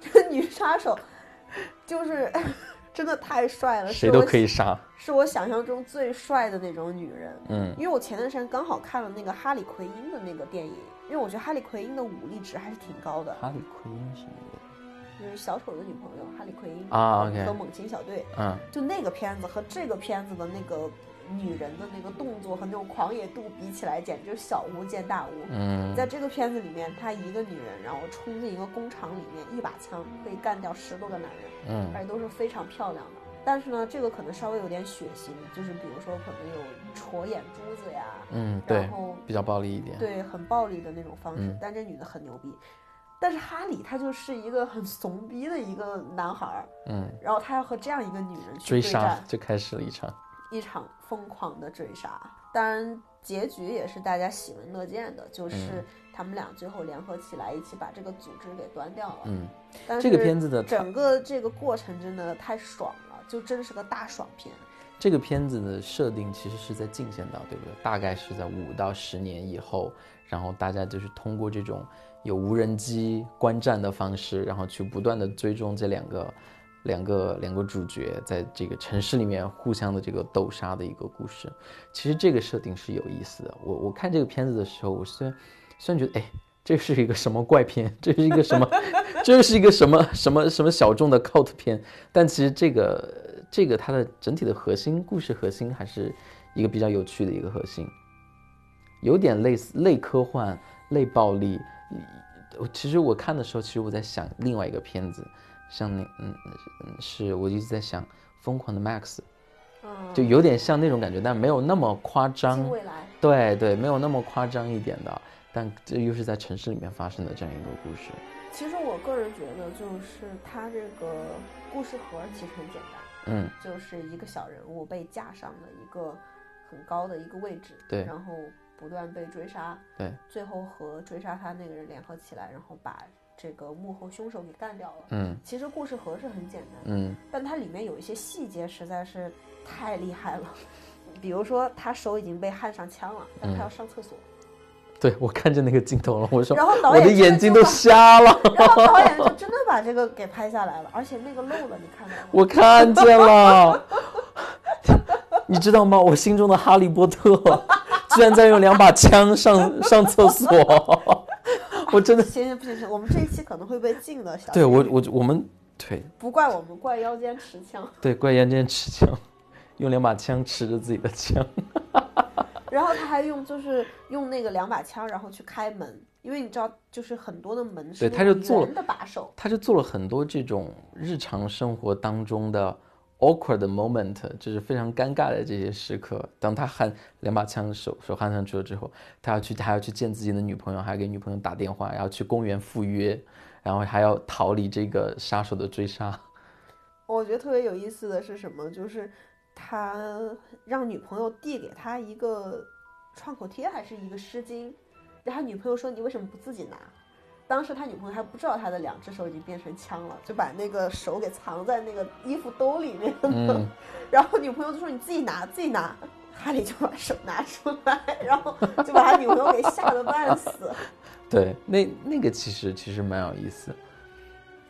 这 个女杀手就是 真的太帅了，谁都可以杀，是我想象中最帅的那种女人。嗯，因为我前段时间刚好看了那个哈里奎因的那个电影，因为我觉得哈里奎因的武力值还是挺高的。哈里奎因是哪个？就是小丑的女朋友哈利奎因啊和猛禽小队，嗯，就那个片子和这个片子的那个女人的那个动作和那种狂野度比起来，简直就是小巫见大巫。嗯，在这个片子里面，她一个女人，然后冲进一个工厂里面，一把枪可以干掉十多个男人，嗯，而且都是非常漂亮的。但是呢，这个可能稍微有点血腥，就是比如说可能有戳眼珠子呀，嗯，对，然后比较暴力一点，对，很暴力的那种方式。但这女的很牛逼。但是哈里他就是一个很怂逼的一个男孩儿，嗯，然后他要和这样一个女人去追杀，就开始了一场一场疯狂的追杀。当然，结局也是大家喜闻乐见的，就是他们俩最后联合起来，一起把这个组织给端掉了。嗯，但是这个片子的整个这个过程真的太爽了，就真是个大爽片。这个片子的设定其实是在近现代，对不对？大概是在五到十年以后，然后大家就是通过这种。有无人机观战的方式，然后去不断的追踪这两个、两个、两个主角在这个城市里面互相的这个斗杀的一个故事。其实这个设定是有意思的。我我看这个片子的时候，我虽然虽然觉得，哎，这是一个什么怪片，这是一个什么，这又是一个什么什么什么小众的 cult 片，但其实这个这个它的整体的核心故事核心还是一个比较有趣的一个核心，有点类似类科幻、类暴力。我其实我看的时候，其实我在想另外一个片子，像那嗯嗯，是我一直在想《疯狂的 Max》，就有点像那种感觉，但没有那么夸张。未来。对对，没有那么夸张一点的，但这又是在城市里面发生的这样一个故事。其实我个人觉得，就是他这个故事盒其实很简单，嗯，就是一个小人物被架上了一个很高的一个位置，对，然后。不断被追杀，对，最后和追杀他那个人联合起来，然后把这个幕后凶手给干掉了。嗯，其实故事盒是很简单，嗯，但它里面有一些细节实在是太厉害了。比如说，他手已经被焊上枪了，但他要上厕所。对，我看见那个镜头了，我说，然后导演我的眼睛都瞎了。然后导演就真的把这个给拍下来了，而且那个漏了，你看到吗？我看见了。你知道吗？我心中的哈利波特。居然在用两把枪上上厕所，我真的 行行不行行，我们这一期可能会被禁的。对我我我们对不怪我们，怪腰间持枪。对，怪腰间持枪，用两把枪持着自己的枪。然后他还用就是用那个两把枪，然后去开门，因为你知道，就是很多的门是他就做的把手，他就做了很多这种日常生活当中的。Awkward moment 就是非常尴尬的这些时刻。当他焊两把枪手手焊上去了之后，他要去他要去见自己的女朋友，还要给女朋友打电话，然后去公园赴约，然后还要逃离这个杀手的追杀。我觉得特别有意思的是什么？就是他让女朋友递给他一个创口贴还是一个湿巾，然后女朋友说你为什么不自己拿？当时他女朋友还不知道他的两只手已经变成枪了，就把那个手给藏在那个衣服兜里面。嗯 然后女朋友就说你自己拿，自己拿。哈利就把手拿出来，然后就把他女朋友给吓得半死。对，那那个其实其实蛮有意思，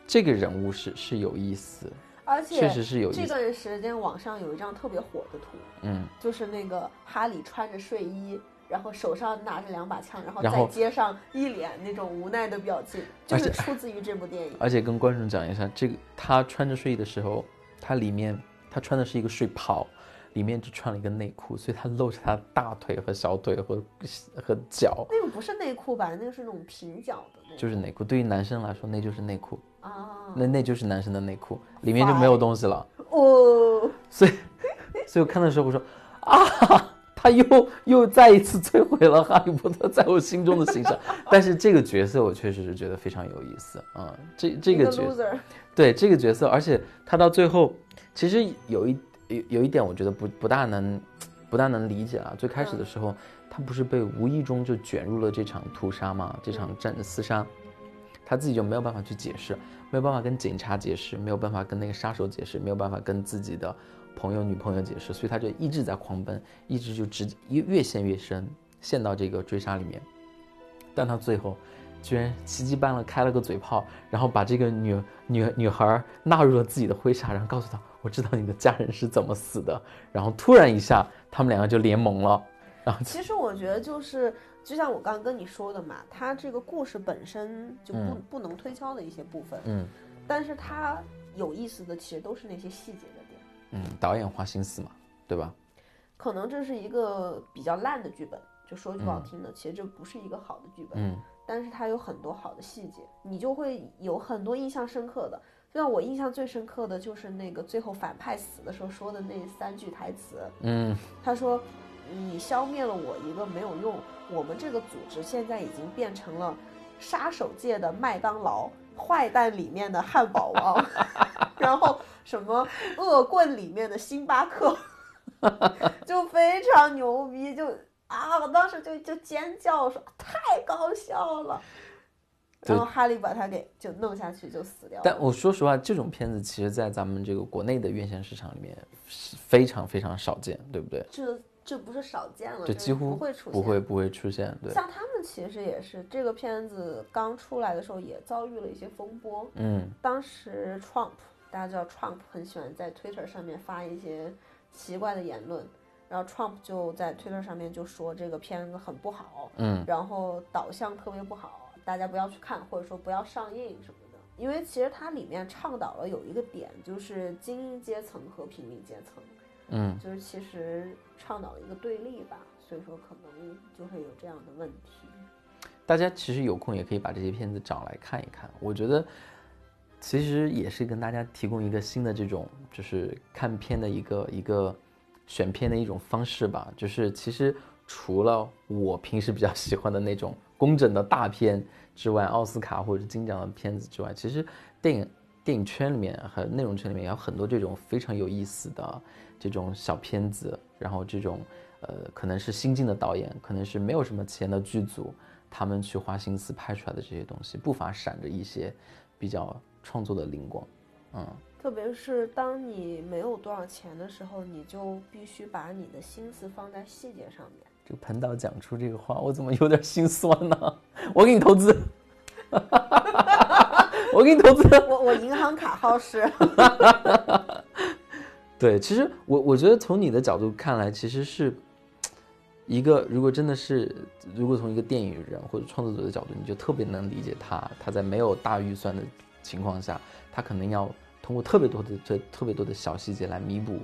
这个人物是是有意思，而且确实是有意思这。段时间网上有一张特别火的图，嗯，就是那个哈利穿着睡衣，然后手上拿着两把枪，然后在街上一脸那种无奈的表情，就是出自于这部电影。而且跟观众讲一下，这个他穿着睡衣的时候，他里面他穿的是一个睡袍，里面只穿了一个内裤，所以他露着他大腿和小腿和和脚，那个不是内裤吧？那个是那种平角的就是内裤。对于男生来说，那就是内裤，啊。那那就是男生的内裤，里面就没有东西了。哦，所以，所以我看的时候我说啊，他又又再一次摧毁了哈利波特在我心中的形象。但是这个角色我确实是觉得非常有意思啊、这这个个角 loser，对这个角色，而且他到最后，其实有一有有一点，我觉得不不大能不大能理解啊。最开始的时候，他不是被无意中就卷入了这场屠杀吗，这场战厮杀，他自己就没有办法去解释，没有办法跟警察解释，没有办法跟那个杀手解释，没有办法跟自己的朋友女朋友解释，所以他就一直在狂奔，一直就直越越陷越深，陷到这个追杀里面。但他最后，居然奇迹般的开了个嘴炮，然后把这个女女 女孩纳入了自己的麾下，然后告诉她，我知道你的家人是怎么死的。然后突然一下，他们两个就联盟了。然后其实我觉得就是，就像我刚刚跟你说的嘛，它这个故事本身就不、嗯不能推敲的一些部分，嗯但是它有意思的其实都是那些细节的点。嗯，导演花心思嘛，对吧？可能这是一个比较烂的剧本，就说句不好听的，其实这不是一个好的剧本。嗯但是它有很多好的细节，你就会有很多印象深刻的。就像我印象最深刻的就是那个最后反派死的时候说的那三句台词，嗯他说：“你消灭了我一个没有用，我们这个组织现在已经变成了杀手界的麦当劳，坏蛋里面的汉堡王，然后什么恶棍里面的星巴克，就非常牛逼，就啊，我当时就就尖叫说太搞笑了。”然后哈利把他给就弄下去就死掉了。但我说实话，这种片子其实，在咱们这个国内的院线市场里面是非常非常少见，对不对？这这不是少见了，这就几乎不会出现，不会不会出现，对，像他们其实也是，这个片子刚出来的时候也遭遇了一些风波。嗯当时 Trump，大家知道 Trump 很喜欢在 Twitter 上面发一些奇怪的言论，然后 Trump 就在 Twitter 上面就说这个片子很不好，嗯然后导向特别不好，大家不要去看，或者说不要上映什么的。因为其实它里面倡导了有一个点，就是精英阶层和平民阶层，嗯，就是其实倡导了一个对立吧，所以说可能就会有这样的问题。大家其实有空也可以把这些片子找来看一看，我觉得其实也是跟大家提供一个新的这种就是看片的一个一个选片的一种方式吧。就是其实除了我平时比较喜欢的那种工整的大片之外，奥斯卡或者是金奖的片子之外，其实电影电影圈里面和内容圈里面也有很多这种非常有意思的这种小片子，然后这种呃可能是新晋的导演，可能是没有什么钱的剧组。他们去花心思拍出来的这些东西，不乏闪着一些比较创作的灵光。嗯，特别是当你没有多少钱的时候，你就必须把你的心思放在细节上面。这个彭导讲出这个话，我怎么有点心酸呢？我给你投资，我给你投资。我我银行卡号是，对，其实我我觉得从你的角度看来，其实是一个，如果真的是，如果从一个电影人或者创作者的角度，你就特别能理解他，他在没有大预算的情况下，他可能要通过特别多的这特别多的小细节来弥补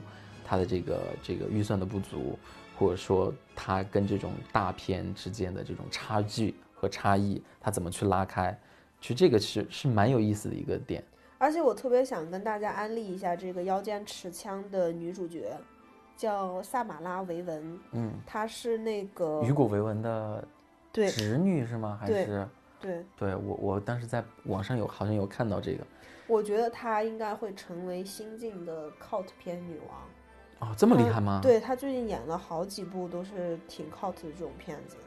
他的这个这个预算的不足，或者说他跟这种大片之间的这种差距和差异，他怎么去拉开？其实这个是是蛮有意思的一个点。而且我特别想跟大家安利一下这个腰间持枪的女主角，叫萨马拉维文，嗯，她是那个雨果·维文的对侄女是吗？还是？对，对我，我当时在网上有好像有看到这个，我觉得她应该会成为新晋的 cult 片女王。哦，这么厉害吗？对她最近演了好几部都是挺 cult 的这种片子，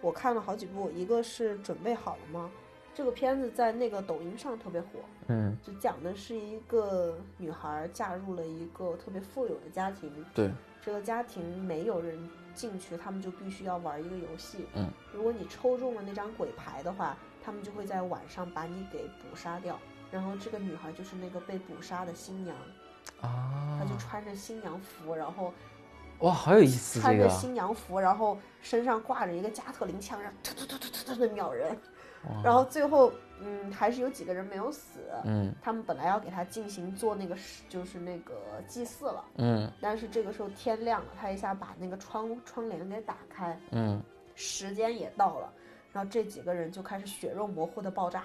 我看了好几部，一个是准备好了吗？这个片子在那个抖音上特别火，嗯，就讲的是一个女孩嫁入了一个特别富有的家庭，对，这个家庭没有人进去，他们就必须要玩一个游戏，嗯，如果你抽中了那张鬼牌的话，他们就会在晚上把你给捕杀掉，然后这个女孩就是那个被捕杀的新娘，啊。她就穿着新娘服，然后哇，好有意思穿着，新娘服，然后身上挂着一个加特林枪，然后突突突突突突的秒人，哇然后最后嗯还是有几个人没有死，嗯。他们本来要给他进行做那个就是那个祭祀了，嗯。但是这个时候天亮了，他一下把那个窗窗帘给打开，嗯，时间也到了，然后这几个人就开始血肉模糊的爆炸，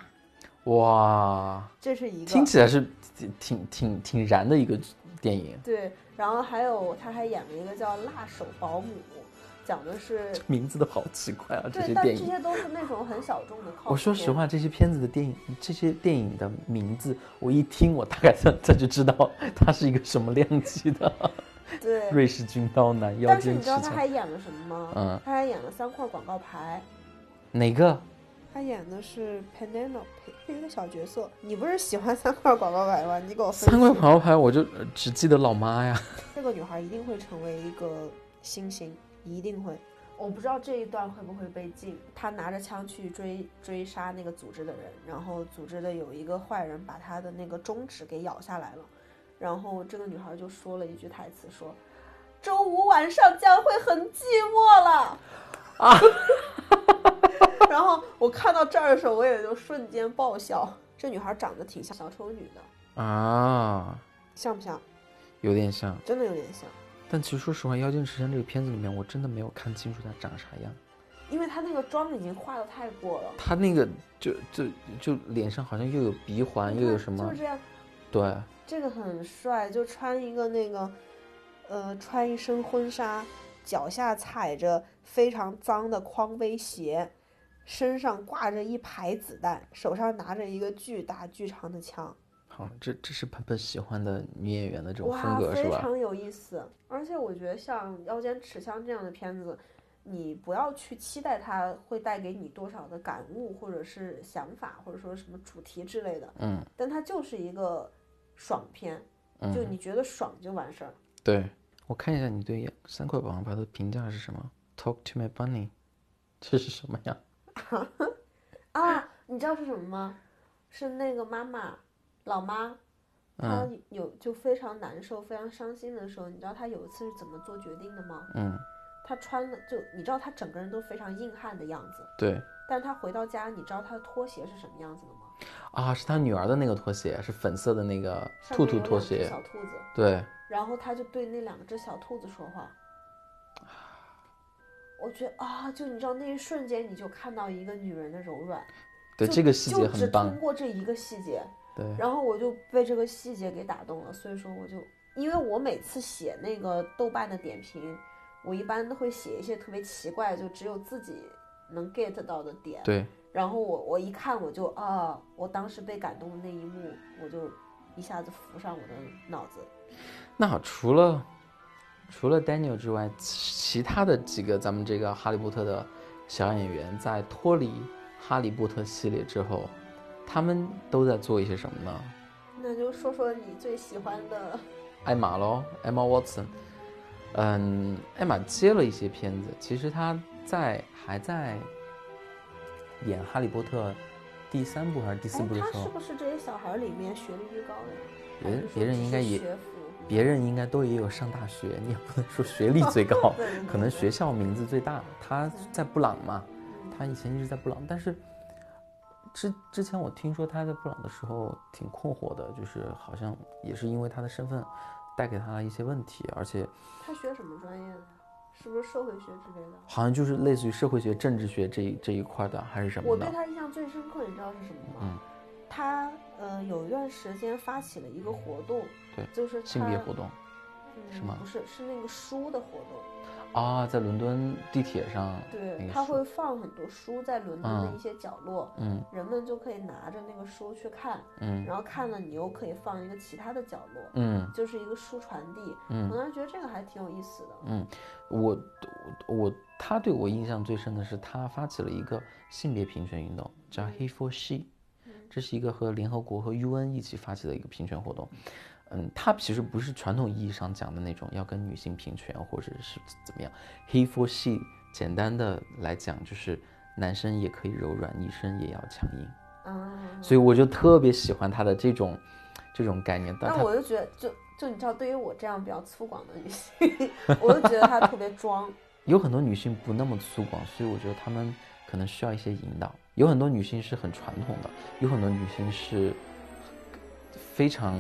哇，这是一个听起来是挺挺挺挺燃的一个电影，对，然后还有他还演了一个叫《辣手保姆》，讲的是 名字都好奇怪啊，这，些电影。但这些都是那种很小众的靠。我说实，话，这些片子的电影，这些电影的名字，我一听，我大概这这就知道它是一个什么量级的。对。瑞士军刀男、腰但是你知道他，还演了什么吗？嗯，他还演了三块广告牌，哪个？他演的是 Penelope 一个小角色。你不是喜欢三块广告牌吗？你给我分。三块广告牌，我就呃只记得老妈呀。这个女孩一定会成为一个星星，一定会。我不知道这一段会不会被禁。他拿着枪去追追杀那个组织的人，然后组织的有一个坏人把他的那个中指给咬下来了，然后这个女孩就说了一句台词说：“周五晚上将会很寂寞了。”啊！然后我看到这儿的时候，我也就瞬间爆笑。这女孩长得挺像小丑女的，啊，像不像？有点像。真的有点像，但其实说实话，《妖精持枪》这个片子里面，我真的没有看清楚他长啥样。因为他那个妆已经化的太过了。他那个就就就脸上好像又有鼻环，又有什么就是？这样，对，这个很帅，就穿一个那个，呃，穿一身婚纱，脚下踩着非常脏的匡威鞋，身上挂着一排子弹，手上拿着一个巨大巨长的枪，好，这这是喷喷喜欢的女演员的这种哇，风格是吧？非常有意思。而且我觉得像《腰间持枪》这样的片子，你不要去期待它会带给你多少的感悟，或者是想法，或者说什么主题之类的，嗯但它就是一个爽片，就嗯，你觉得爽就完事儿。对，我看一下你对三块广告牌的评价是什么？Talk to my bunny，这是什么呀？啊，你知道是什么吗？是那个妈妈，老妈，她嗯有就非常难受、非常伤心的时候，你知道她有一次是怎么做决定的吗？嗯，她穿了就你知道她整个人都非常硬汉的样子，对但是她回到家，你知道她的拖鞋是什么样子的吗？啊，是她女儿的那个拖鞋，是粉色的那个兔兔拖鞋，小兔子，对，然后她就对那两只小兔子说话。我觉得啊，就你知道那一瞬间，你就看到一个女人的柔软，对，就这个细节就只很棒通，过这一个细节，对，然后我就被这个细节给打动了，所以说我就，因为我每次写那个豆瓣的点评，我一般都会写一些特别奇怪，就只有自己能 get 到的点。对，然后我我一看我就啊，我当时被感动的那一幕，我就一下子浮上我的脑子。那好，除了除了 Daniel 之外，其他的几个咱们这个哈利波特的小演员，在脱离哈利波特系列之后，他们都在做一些什么呢？那就说说你最喜欢的，艾玛喽，Emma Watson。嗯，艾玛接了一些片子，其实她在还在演《哈利波特》第三部还是第四哎，部的时候他是，不是这些小孩里面学历最高的呀？别别人应该也别人应该都也有上大学，你也不能说学历最高，可能学校名字最大。他在布朗嘛，嗯他以前一直在布朗，但是之之前我听说他在布朗的时候挺困惑的，就是好像也是因为他的身份带给他一些问题，而且他学什么专业的呀？是不是社会学之类的？好像就是类似于社会学、政治学这一这一块的，还是什么我。对他印象最深刻，你知道是什么吗？嗯，他呃有一段时间发起了一个活动，对就是性别活动嗯是吗不是，是那个书的活动。啊，在伦敦地铁上，对，他会放很多书在伦敦的嗯一些角落，嗯人们就可以拿着那个书去看，嗯然后看了你又可以放一个其他的角落，嗯就是一个书传递。嗯我当时觉得这个还挺有意思的。嗯，我我我他对我印象最深的是他发起了一个性别平权运动，叫 He for She，这是一个和联合国和 UN 一起发起的一个平权活动。嗯，它其实不是传统意义上讲的那种要跟女性平权或者是怎么样。He for She，简单的来讲就是男生也可以柔软，女生也要强硬。嗯，所以我就特别喜欢他的这种这种概念。但我就觉得，就就你知道，对于我这样比较粗犷的女性，我就觉得她特别装。有很多女性不那么粗犷，所以我觉得她们可能需要一些引导。有很多女性是很传统的，有很多女性是非常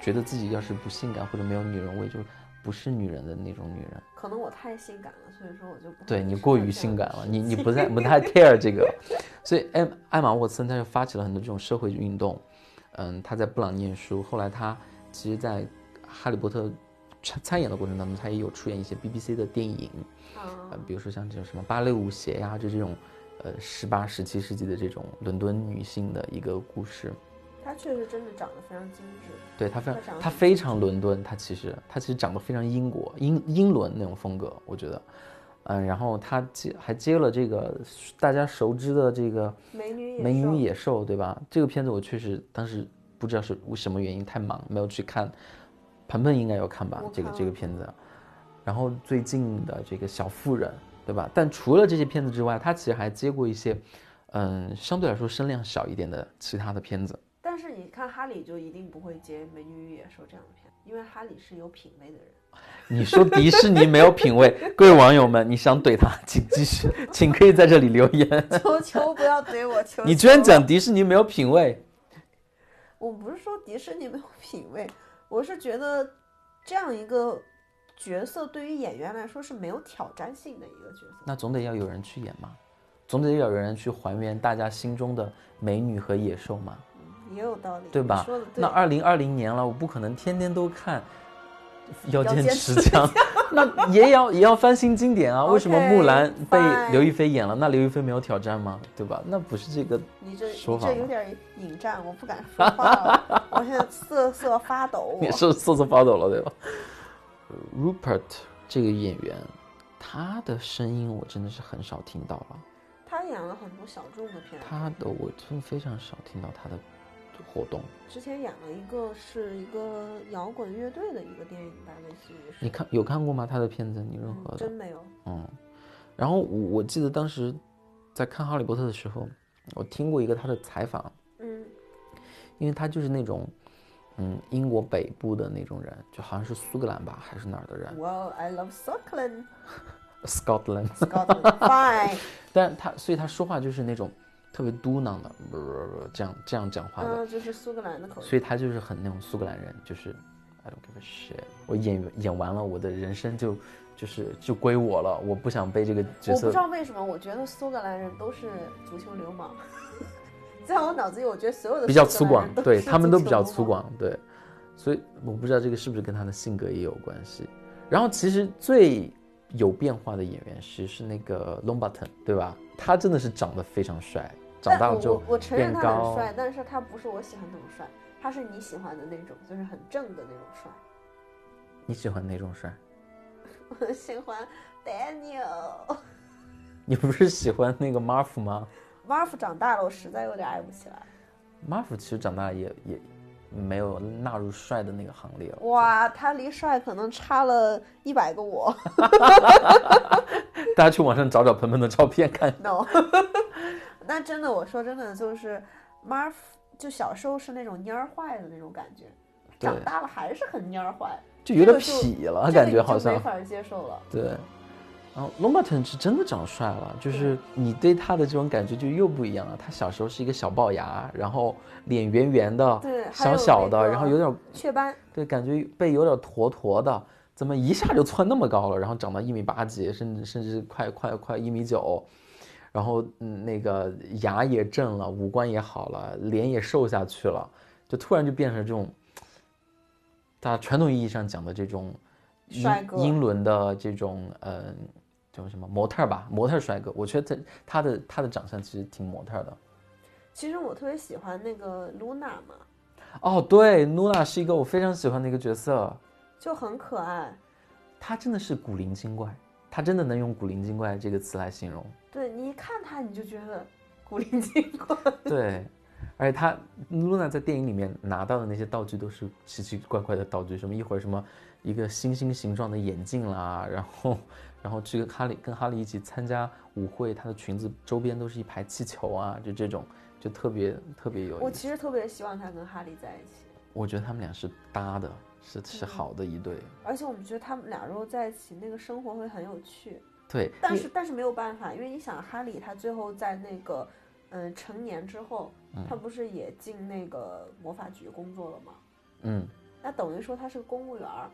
觉得自己要是不性感或者没有女人味，就不是女人的那种女人。可能我太性感了，所以说我就不对你过于性感了，你你不太不太 care 这个，所以艾艾玛沃森他就发起了很多这种社会运动。嗯，他在布朗念书，后来他其实，在哈利波特参参演的过程当中，他也有出演一些 BBC 的电影。比如说像这种什么芭蕾舞鞋呀，就这种，呃，十八、十七世纪的这种伦敦女性的一个故事。她确实真的长得非常精致。对她非常她长，得她非常伦敦，她其实她其实长得非常英国英英伦那种风格，我觉得。嗯，然后他接还接了这个大家熟知的这个美女野《美女野兽》，对吧？这个片子我确实当时不知道是为什么原因太忙没有去看，鹏鹏应该有看吧我？这个这个片子。然后最近的这个《小妇人》，对吧？但除了这些片子之外，他其实还接过一些，嗯，相对来说声量小一点的其他的片子。但是你看哈里就一定不会接《美女与野兽》这样的片，因为哈里是有品位的人。你说迪士尼没有品位，各位网友们，你想怼他，请继续，请可以在这里留言。求求不要怼我，求你居然讲迪士尼没有品位，我不是说迪士尼没有品位，我是觉得这样一个角色对于演员来说是没有挑战性的一个角色。那总得要有人去演嘛，总得要有人去还原大家心中的美女和野兽嘛。嗯，也有道理，对吧。那二零二零年了，我不可能天天都看《妖剑剑持持枪》，那也要也要翻新经典啊。为什么木兰被刘亦菲演了？那刘亦菲没有挑战吗？对吧？那不是这个你这说法吗你这有点引战，我不敢说话了，我现在瑟瑟发抖。你是瑟瑟发抖了，对吧呃？Rupert 这个演员，他的声音我真的是很少听到了，他演了很多小众的片子，他的我真非常少听到他的活动。之前演了一个是一个摇滚乐队的一个电影吧，类似于是。你看有看过吗？他的片子？你任何的？嗯真没有。嗯，然后我我记得当时在看《哈利波特》的时候，我听过一个他的采访，嗯因为他就是那种，嗯，英国北部的那种人，就好像是苏格兰吧，还是哪儿的人，Well, I love Scotland,，Scotland。Scotland, fine。但他所以他说话就是那种特别嘟囔的，不不不这样这样讲话的，嗯，就是苏格兰的口音。所以他就是很那种苏格兰人，就是 I don't give a shit，我演演完了，我的人生就就是就归我了，我不想被这个角色我不知道为什么，我觉得苏格兰人都是足球流氓。在我脑子里，我觉得所有的比较粗犷对他们都比较。粗犷，对，所以我不知道这个是不是跟他的性格也有关系。然后其实最有变化的演员其实是那个 Longbottom，对吧？他真的是长得非常帅，长大了之后我我承认他很帅，但是他不是我喜欢那种帅，他是你喜欢的那种，就是很正的那种帅。你喜欢哪种帅？我喜欢 Daniel。你不是喜欢那个 Marf 吗 Marf 长大了，我实在有点爱不起来。？Marf 其实长大也也没有纳入帅的那个行列了。哇，他离帅可能差了一百个我。大家去网上找找鹏鹏的照片看。No，那真的，我说真的，就是 Marf 就小时候是那种蔫儿坏的那种感觉，长大了还是很蔫儿坏，就有点痞了，感觉好像没。法接受了。对，然后 Lombarton 是真的长帅了，就是你对他的这种感觉就又不一样了。他小时候是一个小龅牙，然后脸圆圆的，对小小的，然后有点雀斑，对，感觉背有点驼驼的，怎么一下就窜那么高了？然后长到一米八几，甚至甚至快快快一米九，然后嗯那个牙也正了，五官也好了，脸也瘦下去了，就突然就变成这种，大家传统意义上讲的这种英帅哥英伦的这种呃叫什么模特吧，模特帅哥，我觉得他他的他的长相其实挺模特的。其实我特别喜欢那个露娜嘛，哦，对，露娜是一个我非常喜欢的一个角色，就很可爱。他真的是古灵精怪，他真的能用古灵精怪这个词来形容。对你一看他，你就觉得古灵精怪。对，而且她露娜在电影里面拿到的那些道具都是奇奇怪怪的道具，什么一会儿什么一个星星形状的眼镜啦，然后然后去跟哈利跟哈利一起参加舞会，她的裙子周边都是一排气球啊，就这种就特别特别有意思。我其实特别希望她跟哈利在一起，我觉得他们俩是搭的，是是好的一对。而且我们觉得他们俩如果在一起，那个生活会很有趣。对，但是但是没有办法，因为你想，哈利他最后在那个嗯成年之后，嗯他不是也进那个魔法局工作了吗？嗯，那等于说他是个公务员儿，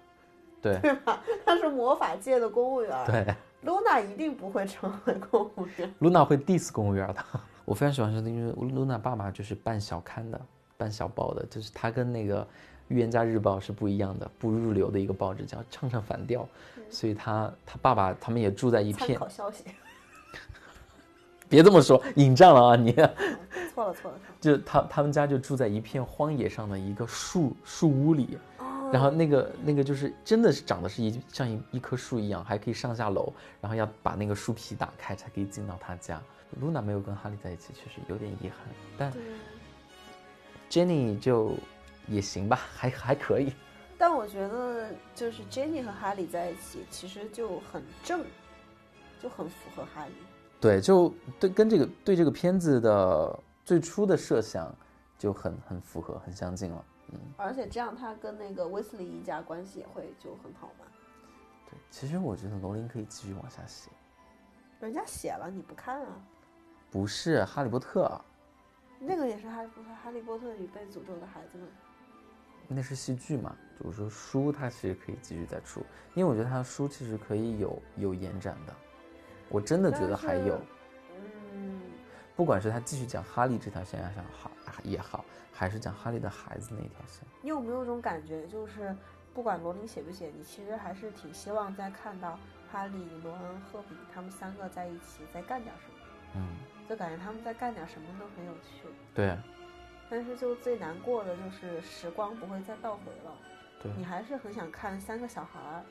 对 对吧？他是魔法界的公务员儿。对。露娜一定不会成为公务员。露娜会 diss 公务员的。我非常喜欢是因为露娜爸爸就是办小刊的，办小报的，就是他跟那个《预言家日报》是不一样的，不入流的一个报纸，叫唱唱反调。所以他他爸爸他们也住在一片，好消息，别这么说，引战了啊你！错了错了错了。就他他们家就住在一片荒野上的一个树树屋里，哦然后那个那个就是真的是长得是一像一一棵树一样，还可以上下楼，然后要把那个树皮打开才可以进到他家。露娜没有跟哈利在一起，确实有点遗憾，但对，Jenny 就也行吧，还还可以。但我觉得就是 Jenny 和哈利在一起，其实就很正，就很符合哈利。对，就对跟这个对这个片子的最初的设想就很很符合，很相近了。嗯，而且这样他跟那个威斯利一家关系也会就很好嘛。对，其实我觉得罗琳可以继续往下写，人家写了你不看啊？不是《哈利波特》，那个也是哈利波特，哈利波特与被诅咒的孩子们。那是戏剧嘛，就是说书它其实可以继续再出，因为我觉得它的书其实可以有有延展的，我真的觉得还有，嗯，不管是他继续讲哈利这条线上好也好，还是讲哈利的孩子那一条线，你有没有一种感觉，就是不管罗琳写不写，你其实还是挺希望再看到哈利、罗恩、赫比他们三个在一起再干点什么，嗯，就感觉他们在干点什么都很有趣。对但是就最难过的就是时光不会再倒回了，对你还是很想看三个小孩儿，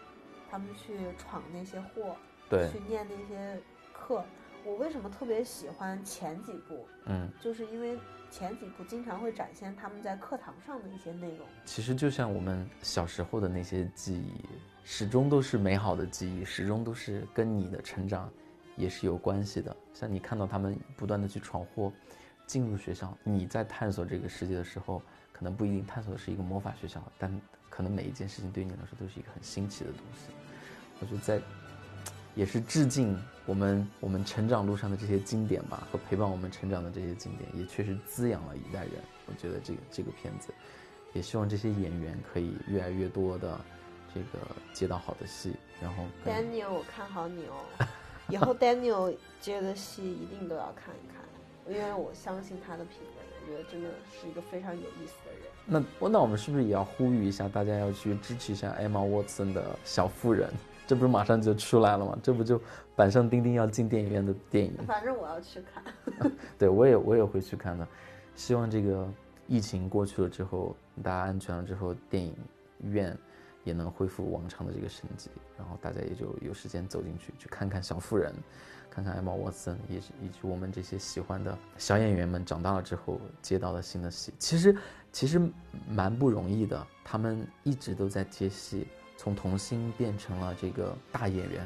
他们去闯那些祸，对，去念那些课。我为什么特别喜欢前几部，嗯，就是因为前几部经常会展现他们在课堂上的一些内容。其实就像我们小时候的那些记忆，始终都是美好的记忆，始终都是跟你的成长也是有关系的。像你看到他们不断的去闯祸，进入学校，你在探索这个世界的时候，可能不一定探索的是一个魔法学校，但可能每一件事情对你来说都是一个很新奇的东西。我觉得在也是致敬我们我们成长路上的这些经典吧，和陪伴我们成长的这些经典，也确实滋养了一代人。我觉得这个这个片子，也希望这些演员可以越来越多的这个接到好的戏，然后 Daniel，我看好你哦，以后 Daniel 接的戏一定都要看一看，因为我相信他的品味，我觉得真的是一个非常有意思的人。那我那我们是不是也要呼吁一下大家要去支持一下 Emma Watson 的小妇人？这不是马上就出来了吗？这不就板上钉钉要进电影院的电影？反正我要去看。对我也我也会去看的。希望这个疫情过去了之后，大家安全了之后，电影院也能恢复往常的这个生机，然后大家也就有时间走进去去看看小妇人，看看艾玛沃森，也是以及我们这些喜欢的小演员们长大了之后接到了新的戏。其实其实蛮不容易的，他们一直都在接戏，从童星变成了这个大演员，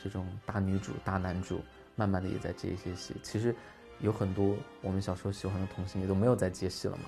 这种大女主、大男主，慢慢的也在接一些戏。其实有很多我们小时候喜欢的童星也都没有在接戏了嘛，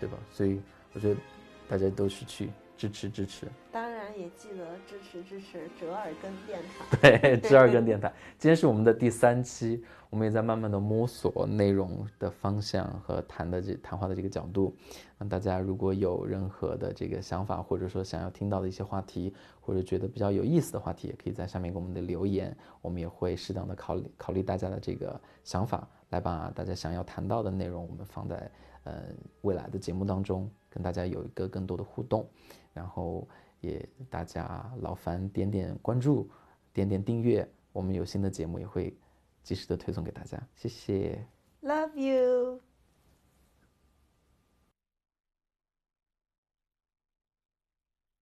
对吧？所以我觉得大家都是去支持支持。当然也记得支持支持折耳根电台。对，折耳根 电台，今天是我们的第三期，我们也在慢慢的摸索内容的方向和谈的这谈话的这个角度。那大家如果有任何的这个想法，或者说想要听到的一些话题，或者觉得比较有意思的话题，也可以在下面给我们的留言，我们也会适当的考虑考虑大家的这个想法，来把大家想要谈到的内容，我们放在呃未来的节目当中，跟大家有一个更多的互动。然后也大家劳烦点点关注，点点订阅，我们有新的节目也会及时的推送给大家，谢谢。Love you。